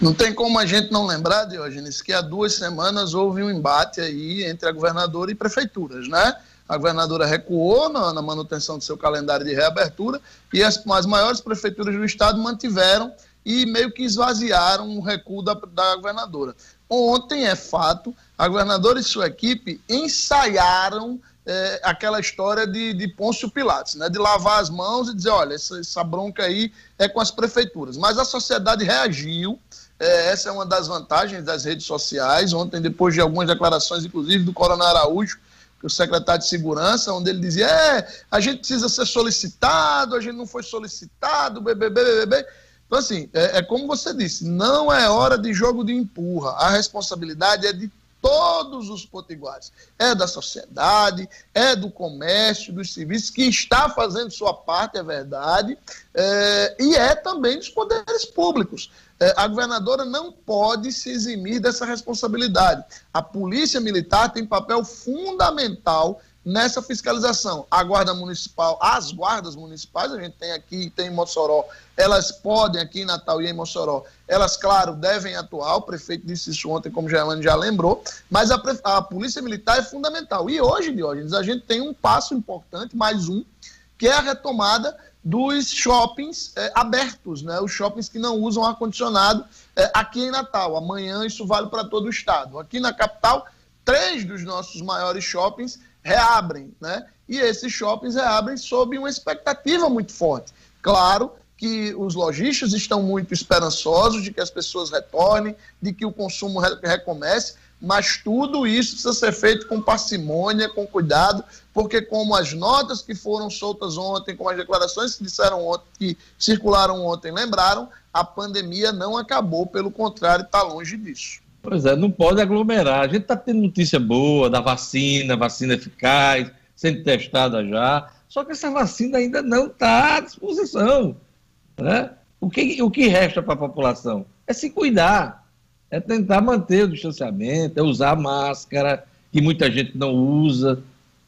Não tem como a gente não lembrar, Diógenes, que há duas semanas houve um embate aí entre a governadora e prefeituras, né? a governadora recuou na, na, manutenção do seu calendário de reabertura e as, as maiores prefeituras do estado mantiveram e meio que esvaziaram o recuo da, da governadora. Ontem, é fato, a governadora e sua equipe ensaiaram é, aquela história de, de Pôncio Pilatos, né? de lavar as mãos e dizer, olha, essa, essa bronca aí é com as prefeituras. Mas a sociedade reagiu, é, essa é uma das vantagens das redes sociais. Ontem, depois de algumas declarações, inclusive do Coronel Araújo, o secretário de Segurança, onde ele dizia: é, a gente precisa ser solicitado, a gente não foi solicitado, BBB, BBB. Então, assim, é, é como você disse, não é hora de jogo de empurra. A responsabilidade é de todos os potiguares. É da sociedade, é do comércio, dos serviços, que está fazendo sua parte, é verdade, é, e é também dos poderes públicos. É, a governadora não pode se eximir dessa responsabilidade. A polícia militar tem papel fundamental nessa fiscalização. A Guarda Municipal, as guardas municipais, a gente tem aqui, tem em Mossoró, elas podem, aqui em Natal e em Mossoró, elas, claro, devem atuar, o prefeito disse isso ontem, como Gerlane já lembrou, mas a, a Polícia Militar é fundamental. E hoje, Diógenes, a gente tem um passo importante, mais um, que é a retomada dos shoppings é, abertos, né? os shoppings que não usam ar-condicionado é, aqui em Natal. Amanhã isso vale para todo o estado. Aqui na capital, três dos nossos maiores shoppings reabrem, né? E esses shoppings reabrem sob uma expectativa muito forte. Claro que os lojistas estão muito esperançosos de que as pessoas retornem, de que o consumo recomece, mas tudo isso precisa ser feito com parcimônia, com cuidado, porque como as notas que foram soltas ontem, como as declarações que disseram ontem, que circularam ontem, lembraram, a pandemia não acabou, pelo contrário, está longe disso. Pois é, não pode aglomerar. A gente está tendo notícia boa da vacina, vacina eficaz, sendo testada já. Só que essa vacina ainda não está à disposição. Né? O, que, o que resta para a população? É se cuidar, é tentar manter o distanciamento, é usar máscara, que muita gente não usa,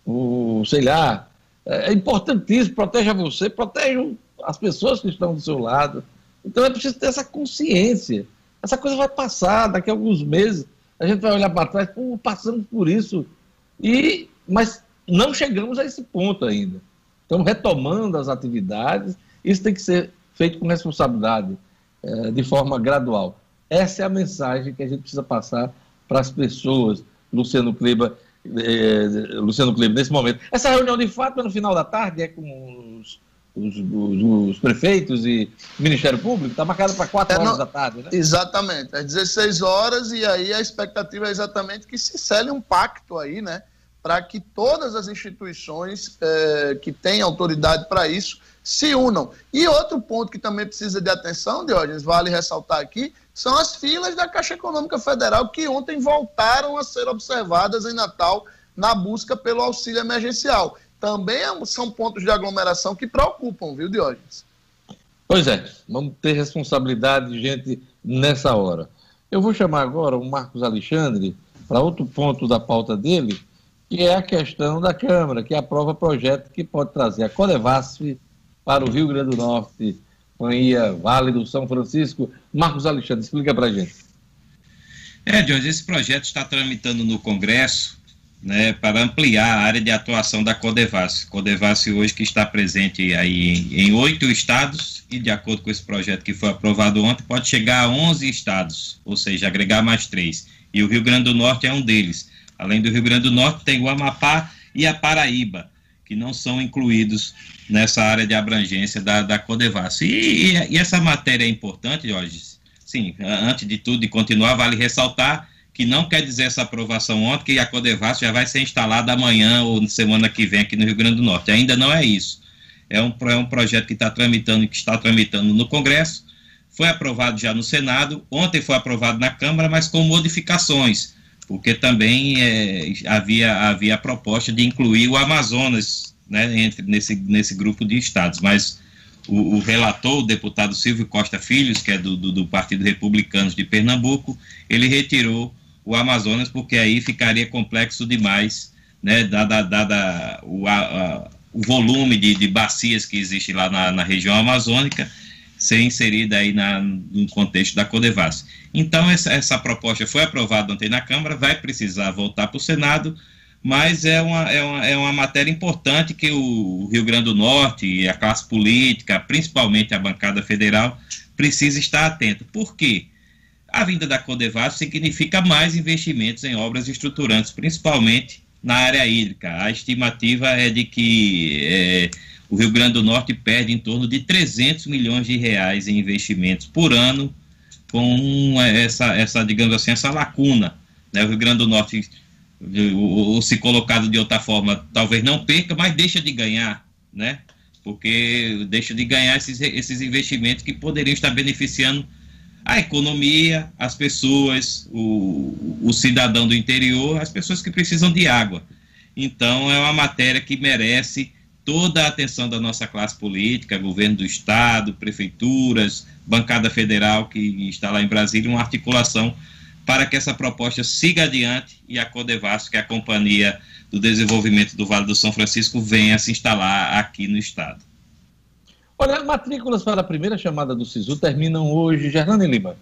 o, sei lá. É, é importantíssimo, proteja você, proteja as pessoas que estão do seu lado. Então é preciso ter essa consciência. Essa coisa vai passar, daqui a alguns meses a gente vai olhar para trás, pô, passamos por isso. E, mas não chegamos a esse ponto ainda. Estamos retomando as atividades, isso tem que ser feito com responsabilidade, é, de forma gradual. Essa é a mensagem que a gente precisa passar para as pessoas, Luciano Kleber, é, Luciano Kleber, nesse momento. Essa reunião de fato é no final da tarde, é com os os, os, os, prefeitos e o Ministério Público, está marcado para 4 é, horas da tarde, né? Exatamente, às 16 horas, e aí a expectativa é exatamente que se cele um pacto aí, né? Para que todas as instituições é, que têm autoridade para isso se unam. E outro ponto que também precisa de atenção, Diógenes, vale ressaltar aqui, são as filas da Caixa Econômica Federal que ontem voltaram a ser observadas em Natal na busca pelo auxílio emergencial também é são pontos de aglomeração que preocupam, viu, Diógenes? Pois é, vamos ter responsabilidade de gente nessa hora. Eu vou chamar agora o Marcos Alexandre para outro ponto da pauta dele, que é a questão da Câmara, que aprova projeto que pode trazer a Codevasf para o Rio Grande do Norte, Companhia Vale do São Francisco. Marcos Alexandre, explica para a gente. É, Jorge, esse projeto está tramitando no Congresso né, para ampliar a área de atuação da Codevas. Codevas hoje que está presente aí em oito estados e de acordo com esse projeto que foi aprovado ontem, pode chegar a 11 estados, ou seja, agregar mais três. E o Rio Grande do Norte é um deles. Além do Rio Grande do Norte, tem o Amapá e a Paraíba, que não são incluídos nessa área de abrangência da, da Codevas. E, e, e essa matéria é importante, Jorge. Sim, antes de tudo, e continuar, vale ressaltar que não quer dizer essa aprovação ontem que a Codevas já vai ser instalada amanhã ou semana que vem aqui no Rio Grande do Norte. Ainda não é isso. É um, é um projeto que está tramitando, que está tramitando no Congresso, foi aprovado já no Senado, ontem foi aprovado na Câmara, mas com modificações, porque também é, havia, havia a proposta de incluir o Amazonas né, entre, nesse, nesse grupo de estados, mas o, o, relator, o deputado Silvio Costa Filhos, que é do, do, do Partido Republicano de Pernambuco, ele retirou o Amazonas, porque aí ficaria complexo demais, né, dada, dada o, a, o volume de, de, bacias que existe lá na, na, região amazônica, ser inserida aí na, no contexto da Codevas. Então, essa, essa proposta foi aprovada ontem na Câmara, vai precisar voltar para o Senado, mas é uma, é, uma, é uma matéria importante que o Rio Grande do Norte e a classe política, principalmente a bancada federal, precisa estar atento. Por quê? A vinda da Codevas significa mais investimentos em obras estruturantes, principalmente na área hídrica. A estimativa é de que é, o Rio Grande do Norte perde em torno de 300 milhões de reais em investimentos por ano com essa, essa digamos assim, essa lacuna. Né? O Rio Grande do Norte, ou, se colocado de outra forma, talvez não perca, mas deixa de ganhar, né? porque deixa de ganhar esses, esses investimentos que poderiam estar beneficiando a economia, as pessoas, o, o cidadão do interior, as pessoas que precisam de água. Então, é uma matéria que merece toda a atenção da nossa classe política, governo do Estado, prefeituras, bancada federal que está lá em Brasília, uma articulação para que essa proposta siga adiante e a Codevasco, que é a Companhia do Desenvolvimento do Vale do São Francisco, venha se instalar aqui no Estado. Olha, matrículas para a primeira chamada do SISU terminam hoje. Gerlane Lima.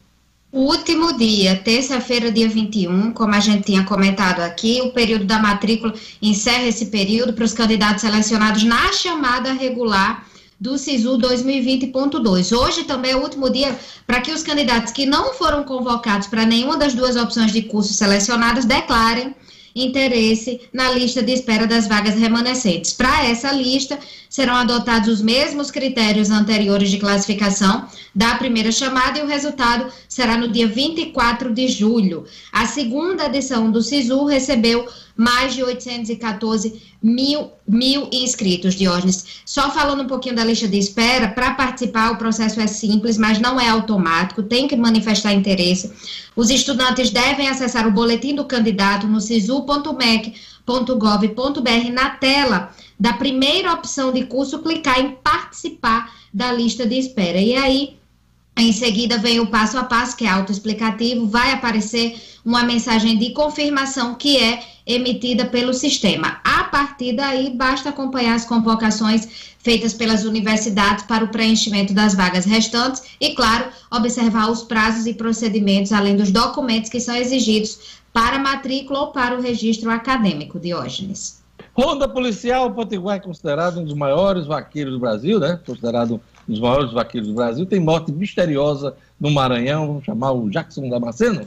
O último dia, terça-feira, dia 21, como a gente tinha comentado aqui, o período da matrícula encerra esse período para os candidatos selecionados na chamada regular do SISU 2020.2. Hoje também é o último dia para que os candidatos que não foram convocados para nenhuma das duas opções de cursos selecionadas declarem interesse na lista de espera das vagas remanescentes. Para essa lista, serão adotados os mesmos critérios anteriores de classificação da primeira chamada e o resultado será no dia 24 de julho. A segunda edição do SISU recebeu mais de 814 mil, mil inscritos, Diógenes. Só falando um pouquinho da lista de espera, para participar o processo é simples, mas não é automático, tem que manifestar interesse. Os estudantes devem acessar o boletim do candidato no sisu.mec.gov.br na tela da primeira opção de curso, clicar em participar da lista de espera. E aí, em seguida, vem o passo a passo, que é autoexplicativo, vai aparecer uma mensagem de confirmação que é emitida pelo sistema. A partir daí, basta acompanhar as convocações feitas pelas universidades para o preenchimento das vagas restantes e, claro, observar os prazos e procedimentos, além dos documentos que são exigidos para matrícula ou para o registro acadêmico, Diógenes. Ronda policial, o Potiguar é considerado um dos maiores vaqueiros do Brasil, né? Considerado dos maiores vaqueiros do Brasil. Tem morte misteriosa no Maranhão, vamos chamar o Jackson Damasceno.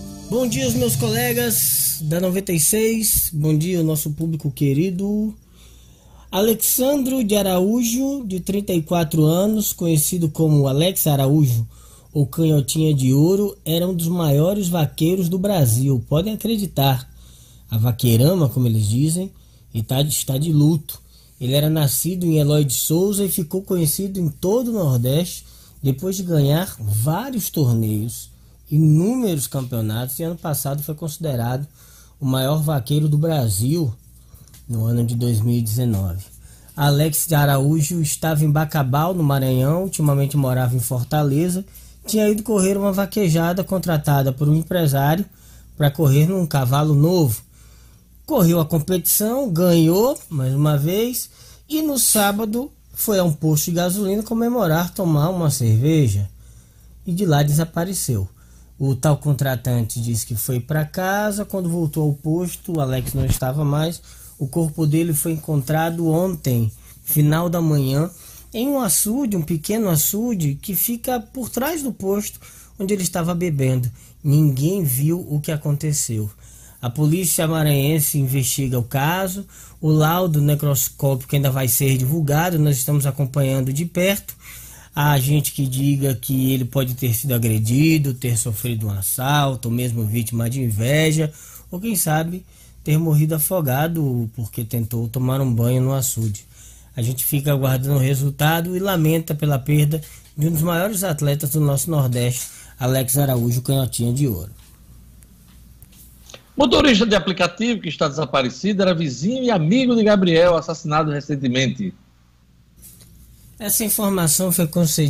Bom dia, meus colegas da 96. Bom dia, nosso público querido. Alexandro de Araújo, de 34 anos, conhecido como Alex Araújo ou Canhotinha de Ouro, era um dos maiores vaqueiros do Brasil. Podem acreditar. A vaqueirama, como eles dizem, está, está de luto. Ele era nascido em Eloy de Souza e ficou conhecido em todo o Nordeste depois de ganhar vários torneios inúmeros campeonatos e ano passado foi considerado o maior vaqueiro do Brasil no ano de 2019. Alex de Araújo estava em Bacabal, no Maranhão, ultimamente morava em Fortaleza, tinha ido correr uma vaquejada contratada por um empresário para correr num cavalo novo. Correu a competição, ganhou mais uma vez e no sábado foi a um posto de gasolina comemorar tomar uma cerveja e de lá desapareceu. O tal contratante disse que foi para casa. Quando voltou ao posto, o Alex não estava mais. O corpo dele foi encontrado ontem, final da manhã, em um açude, um pequeno açude que fica por trás do posto onde ele estava bebendo. Ninguém viu o que aconteceu. A polícia maranhense investiga o caso. O laudo necroscópico ainda vai ser divulgado. Nós estamos acompanhando de perto. Há gente que diga que ele pode ter sido agredido, ter sofrido um assalto, ou mesmo vítima de inveja, ou quem sabe ter morrido afogado porque tentou tomar um banho no açude. A gente fica aguardando o resultado e lamenta pela perda de um dos maiores atletas do nosso Nordeste, Alex Araújo, canhotinha de ouro. Motorista de aplicativo que está desaparecido era vizinho e amigo de Gabriel, assassinado recentemente. Essa informação foi,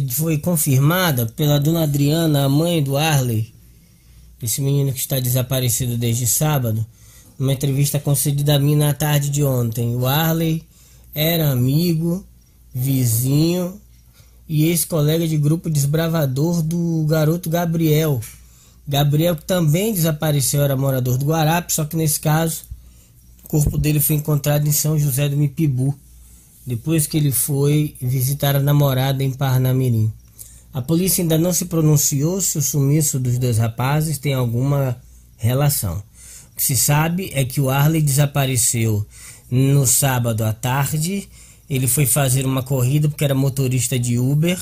foi confirmada pela dona Adriana, a mãe do Arley, esse menino que está desaparecido desde sábado, numa entrevista concedida a mim na tarde de ontem. O Arley era amigo, vizinho e ex-colega de grupo desbravador do garoto Gabriel. Gabriel, que também desapareceu, era morador do Guarape, só que nesse caso o corpo dele foi encontrado em São José do Mipibu depois que ele foi visitar a namorada em Parnamirim. A polícia ainda não se pronunciou se o sumiço dos dois rapazes tem alguma relação. O que se sabe é que o Arley desapareceu no sábado à tarde. Ele foi fazer uma corrida porque era motorista de Uber.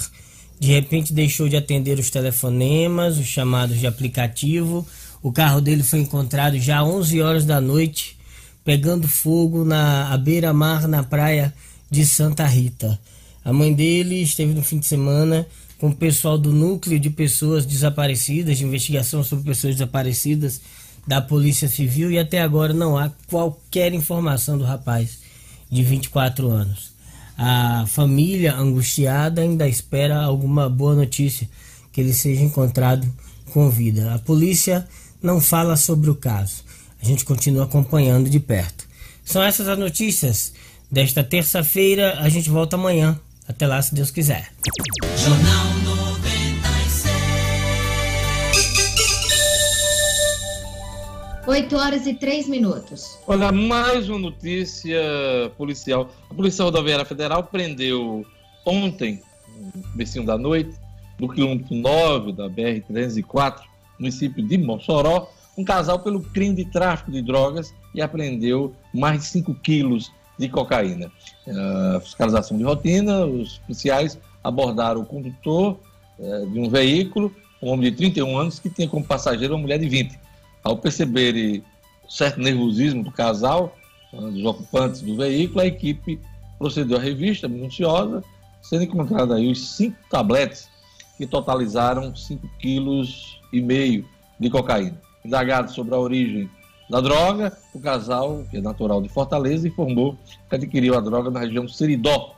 De repente deixou de atender os telefonemas, os chamados de aplicativo. O carro dele foi encontrado já às 11 horas da noite, pegando fogo na beira-mar na praia de Santa Rita. A mãe dele esteve no fim de semana com o pessoal do Núcleo de Pessoas Desaparecidas, de investigação sobre pessoas desaparecidas da Polícia Civil, e até agora não há qualquer informação do rapaz de 24 anos. A família angustiada ainda espera alguma boa notícia que ele seja encontrado com vida. A polícia não fala sobre o caso. A gente continua acompanhando de perto. São essas as notícias desta terça-feira. A gente volta amanhã. Até lá, se Deus quiser. Jornal 96. 8 horas e 3 minutos. Olha, mais uma notícia policial. A Polícia Rodoviária Federal prendeu ontem, no comecinho da noite, no quilômetro 9 da BR-304, município de Mossoró, um casal pelo crime de tráfico de drogas e apreendeu mais de 5 quilos de cocaína. Uh, fiscalização de rotina, os policiais abordaram o condutor uh, de um veículo, um homem de 31 anos, que tinha como passageiro uma mulher de 20. Ao perceberem certo nervosismo do casal, uh, dos ocupantes do veículo, a equipe procedeu à revista minuciosa, sendo encontrada aí os cinco tabletes que totalizaram 5 quilos e meio de cocaína. Indagado sobre a origem da droga, o casal, que é natural de Fortaleza, informou que adquiriu a droga na região Seridó,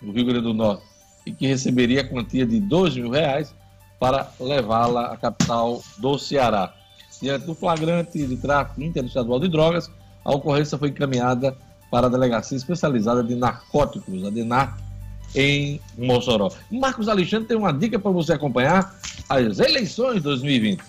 no Rio Grande do Norte, e que receberia a quantia de 2 mil reais para levá-la à capital do Ceará. Diante do flagrante de tráfico interestadual de drogas, a ocorrência foi encaminhada para a Delegacia Especializada de Narcóticos, a DENARC, em Mossoró. Marcos Alexandre tem uma dica para você acompanhar as eleições 2020.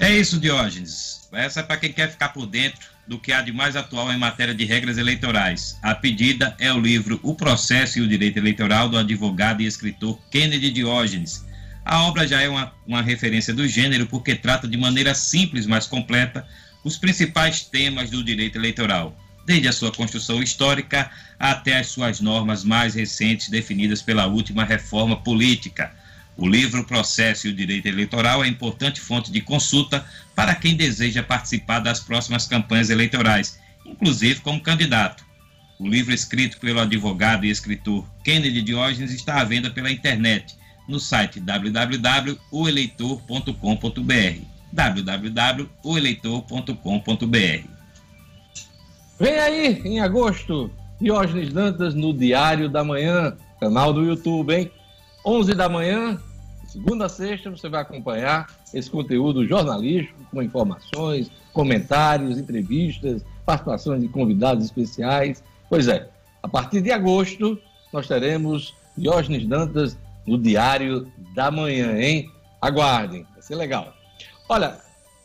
É isso, Diógenes. Essa é para quem quer ficar por dentro do que há de mais atual em matéria de regras eleitorais. A pedida é o livro O Processo e o Direito Eleitoral do advogado e escritor Kennedy Diógenes. A obra já é uma, uma referência do gênero porque trata de maneira simples, mas completa, os principais temas do direito eleitoral, desde a sua construção histórica até as suas normas mais recentes definidas pela última reforma política o livro Processo e o Direito Eleitoral é importante fonte de consulta para quem deseja participar das próximas campanhas eleitorais, inclusive como candidato. O livro escrito pelo advogado e escritor Kennedy Diógenes está à venda pela internet no site www.oeleitor.com.br www.oeleitor.com.br Vem aí, em agosto, Diógenes Dantas no Diário da Manhã, canal do YouTube, hein? 11 da manhã, segunda a sexta, você vai acompanhar esse conteúdo jornalístico com informações, comentários, entrevistas, participações de convidados especiais. Pois é, a partir de agosto, nós teremos Diógenes Dantas no Diário da Manhã, hein? Aguardem, vai ser legal. Olha,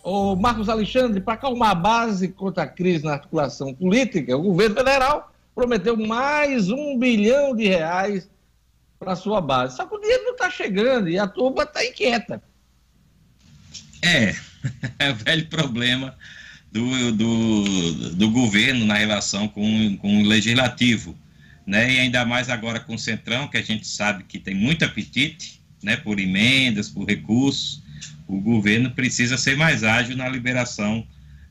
o Marcos Alexandre, para acalmar a base contra a crise na articulação política, o governo federal prometeu mais um bilhão de reais para sua base. Só que o dinheiro não está chegando e a turma está inquieta. É, é o velho problema do, do, do governo na relação com, com o legislativo. Né? E ainda mais agora com o Centrão, que a gente sabe que tem muito apetite né, por emendas, por recursos. O governo precisa ser mais ágil na liberação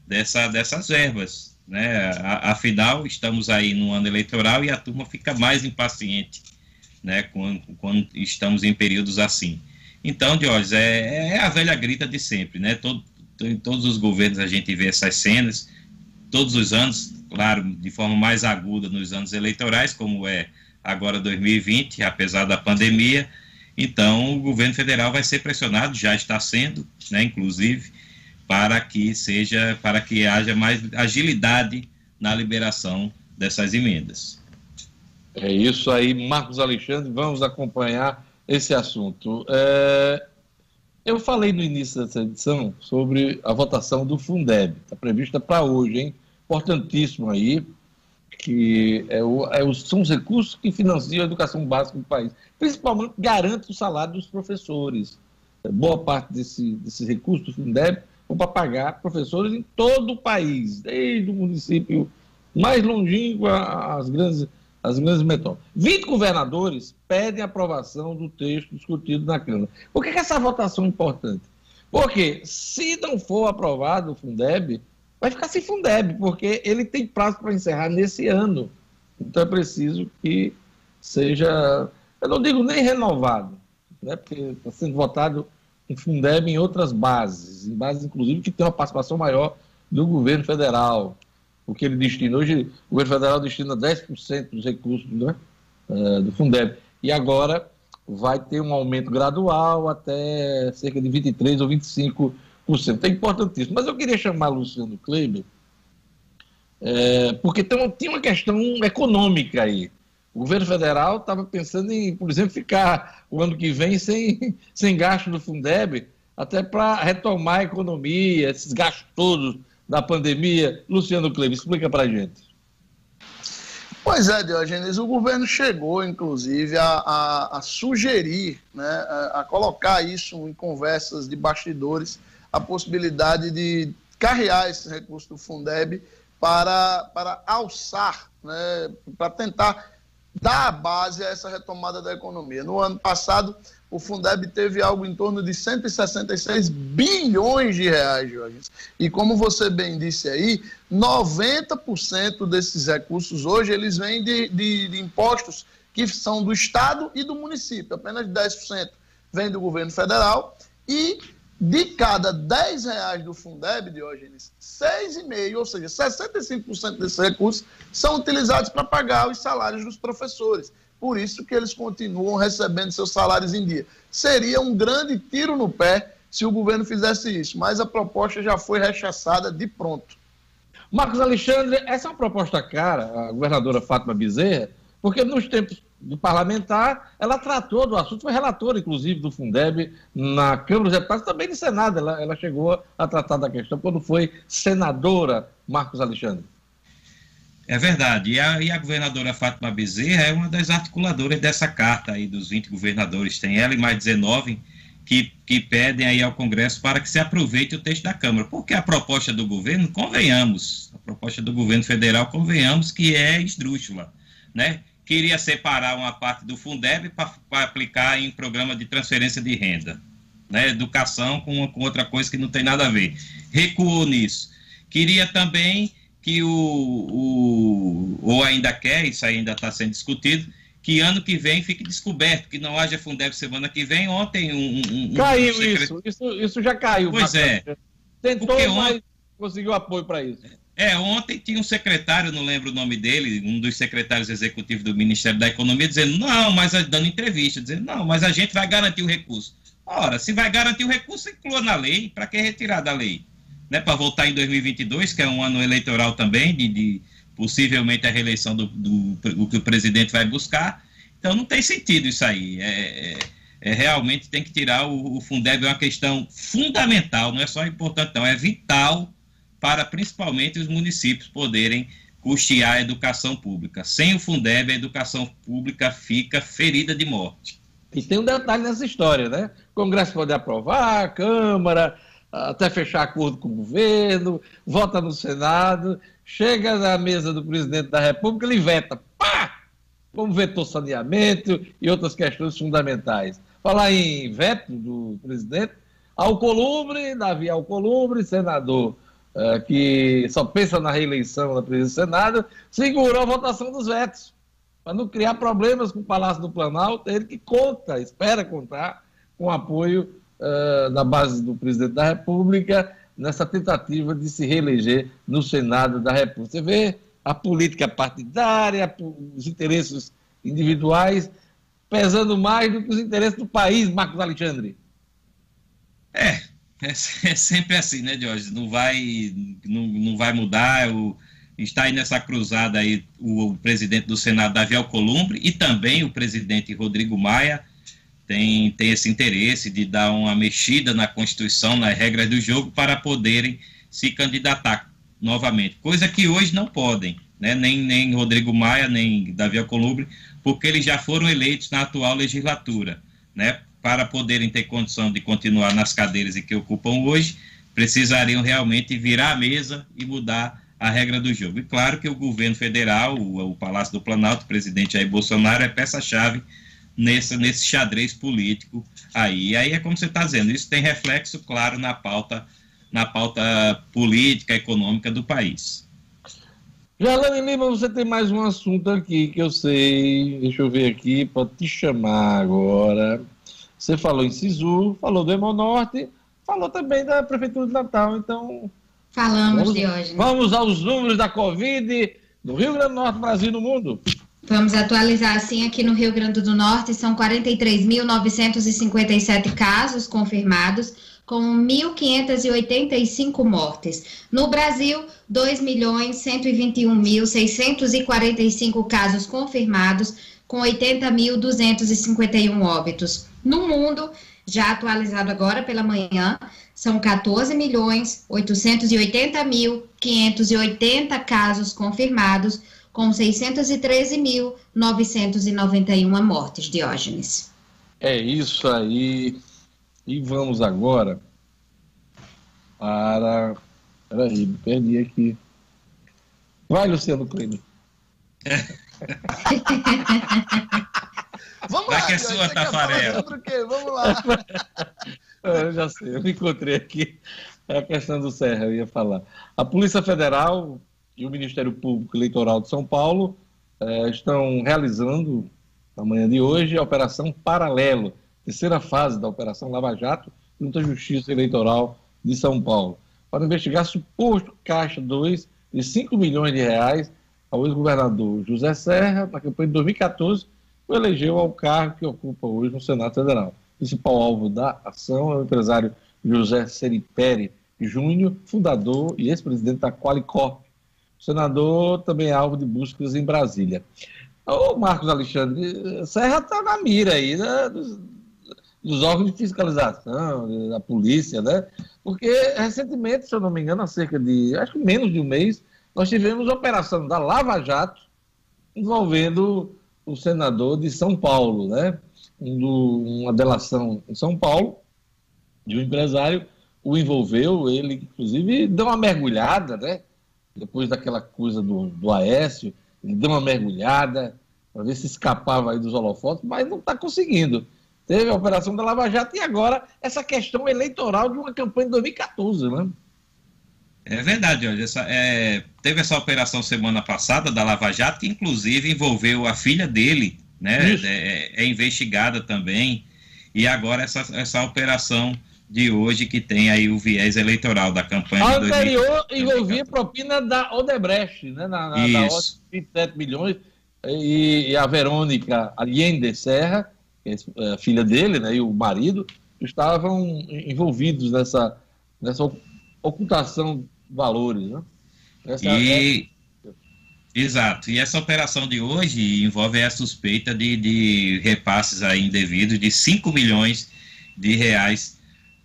dessa, dessas verbas. Né? Afinal, estamos aí no ano eleitoral e a turma fica mais impaciente né, quando, quando estamos em períodos assim. Então, Diógenes, é, é a velha grita de sempre, né? Todo, em todos os governos a gente vê essas cenas, todos os anos, claro, de forma mais aguda nos anos eleitorais, como é agora 2020, apesar da pandemia. Então, o governo federal vai ser pressionado, já está sendo, né, inclusive, para que seja, para que haja mais agilidade na liberação dessas emendas. É isso aí, Marcos Alexandre, vamos acompanhar esse assunto. É, eu falei no início dessa edição sobre a votação do Fundeb, está prevista para hoje, hein? Importantíssimo aí. que é o, é o, são os recursos que financiam a educação básica do país. Principalmente garante o salário dos professores. É, boa parte desse, desses recursos do Fundeb vão para pagar professores em todo o país, desde o município mais longínquo às grandes, às grandes metrópoles. 20 governadores pedem aprovação do texto discutido na Câmara. Por que, que essa votação é importante? Porque se não for aprovado o Fundeb, vai ficar sem Fundeb, porque ele tem prazo para encerrar nesse ano. Então é preciso que seja, eu não digo nem renovado, né, porque está sendo votado um Fundeb em outras bases, em bases inclusive que tem uma participação maior do governo federal, o que ele destina. Hoje o governo federal destina 10% dos recursos né, uh, do Fundeb. E agora vai ter um aumento gradual até cerca de 23% ou 25%. É importantíssimo. Mas eu queria chamar Luciano Kleber, é, porque tem, tem uma questão econômica aí. O governo federal estava pensando em, por exemplo, ficar o ano que vem sem, sem gasto do Fundeb, até para retomar a economia, esses gastos todos da pandemia. Luciano Kleber, explica para a gente. Pois é, Diogenes, o governo chegou, inclusive, a, a, a sugerir, né, a, a, colocar isso em conversas de bastidores, a possibilidade de carrear esse recurso do Fundeb para, para alçar, né, para tentar dar a base a essa retomada da economia. No ano passado, o Fundeb teve algo em torno de 166 bilhões de reais, Jorge. E como você bem disse aí, 90% desses recursos hoje eles vêm de, de, de, impostos que são do Estado e do município. Apenas 10% vem do governo federal e de cada 10 reais do Fundeb, Diógenes, 6,5, ou seja, 65% desses recursos são utilizados para pagar os salários dos professores por isso que eles continuam recebendo seus salários em dia. Seria um grande tiro no pé se o governo fizesse isso, mas a proposta já foi rechaçada de pronto. Marcos Alexandre, essa é uma proposta cara, a governadora Fátima Bezerra, porque nos tempos do parlamentar, ela tratou do assunto, foi relatora, inclusive, do Fundeb na Câmara dos Deputados, também no Senado, ela, ela chegou a tratar da questão quando foi senadora, Marcos Alexandre. É verdade. E a, e a, governadora Fátima Bezerra é uma das articuladoras dessa carta aí dos 20 governadores. Tem ela e mais 19 que, que pedem aí ao Congresso para que se aproveite o texto da Câmara. Porque a proposta do governo, convenhamos, a proposta do governo federal, convenhamos que é esdrúxula, né? Queria separar uma parte do Fundeb para aplicar em programa de transferência de renda. Né? Educação com, com outra coisa que não tem nada a ver. Recuou nisso. Queria também que o, o ou ainda quer, isso ainda está sendo discutido, que ano que vem fique descoberto, que não haja Fundeb semana que vem. Ontem um. um caiu um isso, isso, isso já caiu. Pois é. Tentou, Porque mas conseguiu apoio para isso. É, ontem tinha um secretário, não lembro o nome dele, um dos secretários executivos do Ministério da Economia, dizendo, não, mas dando entrevista, dizendo, não, mas a gente vai garantir o recurso. Ora, se vai garantir o recurso, inclua na lei, para que retirar da lei? Né, para voltar em 2022, que é um ano eleitoral também, de, de possivelmente a reeleição do, do, do, que o presidente vai buscar. Então não tem sentido isso aí. É, é, é realmente tem que tirar o, o, Fundeb, é uma questão fundamental, não é só importante, não, é vital para principalmente os municípios poderem custear a educação pública. Sem o Fundeb, a educação pública fica ferida de morte. E tem um detalhe nessa história, né? O Congresso pode aprovar, a Câmara, até fechar acordo com o governo, vota no Senado, chega na mesa do presidente da República, ele veta. Pá! Como vetou saneamento e outras questões fundamentais. Falar em veto do presidente, Alcolumbre, Davi Alcolumbre, senador uh, que só pensa na reeleição da presidência do Senado, segurou a votação dos vetos, para não criar problemas com o Palácio do Planalto, ele que conta, espera contar com o apoio uh, na base do presidente da República, nessa tentativa de se reeleger no Senado da República. Você vê a política partidária, os interesses individuais pesando mais do que os interesses do país, Marcos Alexandre. É, é, é sempre assim, né, Jorge? Não vai, não, não vai mudar. O, está aí nessa cruzada aí o, o presidente do Senado, Davi Alcolumbre, e também o presidente Rodrigo Maia tem, tem esse interesse de dar uma mexida na Constituição, nas regras do jogo, para poderem se candidatar novamente. Coisa que hoje não podem. né, nem, nem Rodrigo Maia, nem Davi Alcolumbre, porque eles já foram eleitos na atual legislatura, né, para poderem ter condição de continuar nas cadeiras que ocupam hoje, precisariam realmente virar a mesa e mudar a regra do jogo. E claro que o governo federal, o, o Palácio do Planalto, o presidente Jair Bolsonaro, é peça-chave nesse, nesse xadrez político aí. E aí é como você está dizendo, isso tem reflexo claro na pauta, na pauta política, econômica do país. Jalane Lima, você tem mais um assunto aqui que eu sei. Deixa eu ver aqui, pode te chamar agora. Você falou em Sisu, falou do Hemonorte, falou também da Prefeitura de Natal, então Falamos vamos, de hoje. Vamos aos números da Covid do Rio Grande do Norte, Brasil e no mundo. Vamos atualizar assim aqui no Rio Grande do Norte, são 43.957 casos confirmados, com 1.585 mortes. No Brasil, 2.121.645 casos confirmados, com 80.251 óbitos. No mundo, já atualizado agora pela manhã, são 14 milhões 880 mil 580 casos confirmados, com 613.991 mortes, Diógenes. É isso aí. E vamos agora para. Peraí, me perdi aqui. Vai, Luciano Kleber. Vamos Vai lá, que é sua, Tafarel. Vamos lá. eu já sei, eu me encontrei aqui. É a questão do Serra, eu ia falar. A Polícia Federal e o Ministério Público Eleitoral de São Paulo eh, estão realizando, na manhã de hoje, a Operação Paralelo, terceira fase da Operação Lava Jato, junto à Justiça Eleitoral de São Paulo, para investigar suposto Caixa 2 de 5 milhões de reais ao ex-governador José Serra, na campanha de 2014, o elegeu ao cargo que ocupa hoje no Senado Federal. O principal alvo da ação é o empresário José Seripere Júnior, fundador e ex-presidente da Qualicorp. O senador também é alvo de buscas em Brasília. O Marcos Alexandre Serra está na mira aí né, dos, dos, órgãos de fiscalização, da polícia, né? Porque recentemente, se eu não me engano, há cerca de, acho que menos de um mês, nós tivemos operação da Lava Jato envolvendo o senador de São Paulo, né? uma delação em São Paulo de um empresário o envolveu, ele inclusive deu uma mergulhada, né? Depois daquela coisa do, do Aécio, ele deu uma mergulhada para ver se escapava aí dos holofotes, mas não está conseguindo. Teve a operação da Lava Jato e agora essa questão eleitoral de uma campanha de 2014, né? É verdade, olha, essa, é, teve essa operação semana passada da Lava Jato, que inclusive envolveu a filha dele, né? É, é, investigada também. E agora essa, essa operação de hoje que tem aí o viés eleitoral da campanha a de anterior envolvia propina da Odebrecht, né? Na, na Isso. da 27 milhões. E, e, a Verônica Allende Serra, é a filha dele, né? E o marido estavam envolvidos nessa, nessa ocultação valores. Né? Essa e, é... Exato. E essa operação de hoje envolve a suspeita de, de repasses aí indevidos de 5 milhões de reais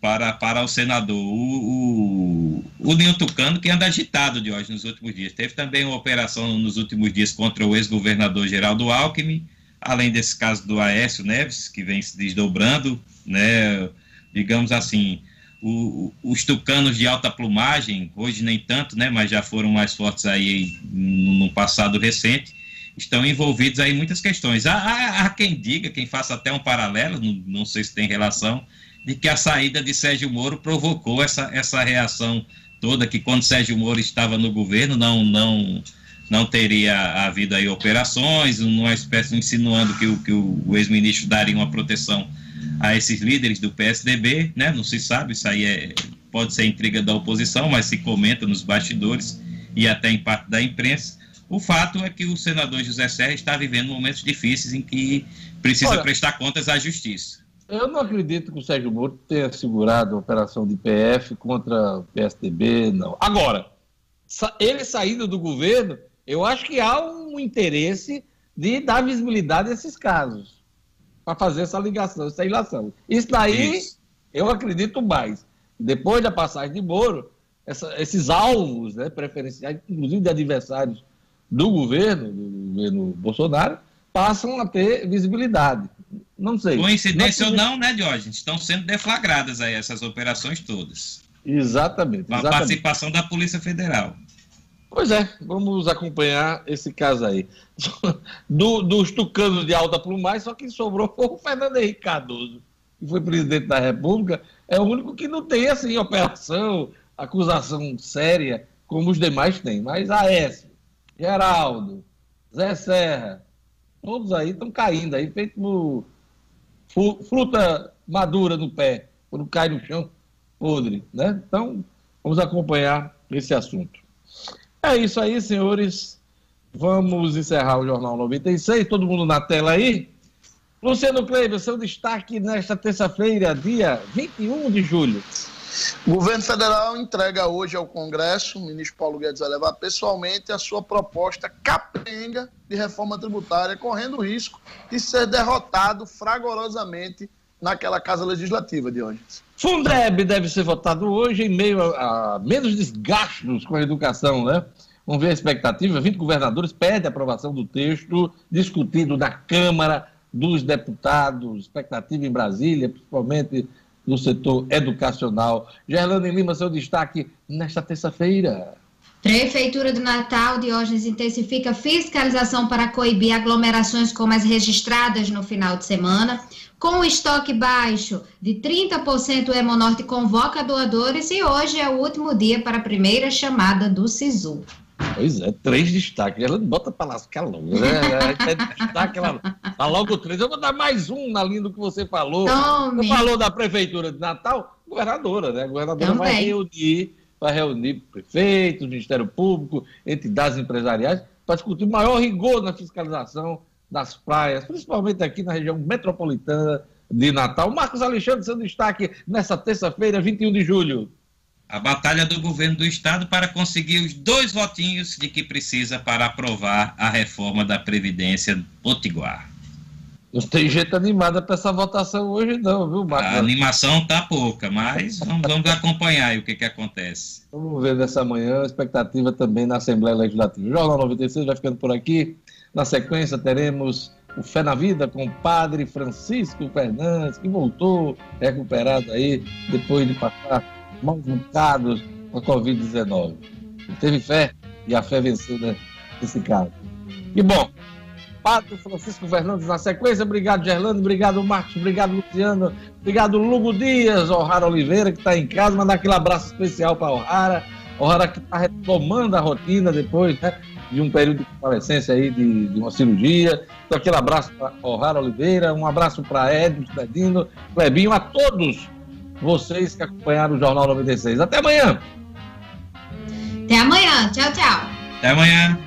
para, para o senador. O, o, o Ninho Tucano, que anda agitado de hoje nos últimos dias. Teve também uma operação nos últimos dias contra o ex-governador Geraldo Alckmin, além desse caso do Aécio Neves, que vem se desdobrando, né, digamos assim, o, os tucanos de alta plumagem, hoje nem tanto, né, mas já foram mais fortes aí no, passado recente, estão envolvidos aí em muitas questões. Há, há, há, quem diga, quem faça até um paralelo, não, não, sei se tem relação, de que a saída de Sérgio Moro provocou essa, essa reação toda, que quando Sérgio Moro estava no governo não, não, não teria havido aí operações, uma espécie insinuando que o, que o, ex-ministro daria uma proteção a esses líderes do PSDB, né? Não se sabe, isso aí é, pode ser intriga da oposição, mas se comenta nos bastidores e até em parte da imprensa. O fato é que o senador José Serra está vivendo momentos difíceis em que precisa Olha, prestar contas à justiça. Eu não acredito que o Sérgio Moro tenha segurado a operação de PF contra o PSDB, não. Agora, ele saindo do governo, eu acho que há um interesse de dar visibilidade a esses casos para fazer essa ligação, essa ilação. Isso daí Isso. eu acredito mais. Depois da passagem de Moro, essa, esses alvos né, preferenciais, inclusive de adversários do governo, do governo Bolsonaro, passam a ter visibilidade. Não sei. Coincidência não, ou não, né, Diógenes? Estão sendo deflagradas aí essas operações todas. Exatamente. Com a participação da Polícia Federal. Pois é, vamos acompanhar esse caso aí. Do, dos tucanos de alta plumagem, só que sobrou foi o Fernando Henrique Cardoso, que foi presidente da República, é o único que não tem, assim, operação, acusação séria, como os demais têm. Mas Aécio, Geraldo, Zé Serra, todos aí estão caindo aí, feito fruta madura no pé, quando cai no chão, podre, né? Então, vamos acompanhar esse assunto. É isso aí, senhores. Vamos encerrar o Jornal 96. Todo mundo na tela aí. Luciano Kleber, seu destaque nesta terça-feira, dia 21 de julho. O governo federal entrega hoje ao Congresso, o ministro Paulo Guedes vai levar pessoalmente a sua proposta capenga de reforma tributária, correndo o risco de ser derrotado fragorosamente naquela casa legislativa de hoje. Fundeb deve ser votado hoje em meio a, a menos desgastos com a educação, né? Vamos ver a expectativa. 20 governadores pedem aprovação do texto discutido na Câmara dos Deputados, expectativa em Brasília, principalmente no setor educacional. Gerlane Lima, seu destaque nesta terça-feira. Prefeitura do Natal, Diógenes intensifica fiscalização para coibir aglomerações como as registradas no final de semana. Com o estoque baixo de 30%, o Hemonorte convoca doadores e hoje é o último dia para a primeira chamada do SISU. Pois é, três destaques. Ela bota para lascar logo. Né? É destaque, ela dá logo três. Eu vou dar mais um na linha do que você falou. Tome. Você falou da Prefeitura de Natal, governadora, né? A governadora Também. vai reunir, vai reunir prefeitos, Ministério Público, entidades empresariais, para discutir o maior rigor na fiscalização das praias, principalmente aqui na região metropolitana de Natal. Marcos Alexandre, seu destaque nessa terça-feira, 21 de julho. A batalha do governo do estado para conseguir os dois votinhos de que precisa para aprovar a reforma da Previdência Potiguar. Não tem gente animada para essa votação hoje, não, viu, Marcos? A animação tá pouca, mas vamos, vamos acompanhar o que, que acontece. Vamos ver nessa manhã, a expectativa também na Assembleia Legislativa. O Jornal 96 vai ficando por aqui. Na sequência, teremos o Fé na Vida com o padre Francisco Fernandes, que voltou recuperado aí depois de passar maus bocados com a Covid-19. Teve fé e a fé venceu né, nesse caso. E bom, Padre Francisco Fernandes na sequência. Obrigado, Gerlando. Obrigado, Marcos. Obrigado, Luciano. Obrigado, Lugo Dias, O'Hara Oliveira, que está em casa. Mandar aquele abraço especial para O'Hara. O'Hara que está retomando a rotina depois né, de um período de convalescência aí de, de uma cirurgia. Então, aquele abraço para O'Hara Oliveira. Um abraço para Edson, Cledino, Clebinho, a todos vocês que acompanharam o Jornal 96. Até amanhã! Até amanhã. Tchau, tchau. Até amanhã.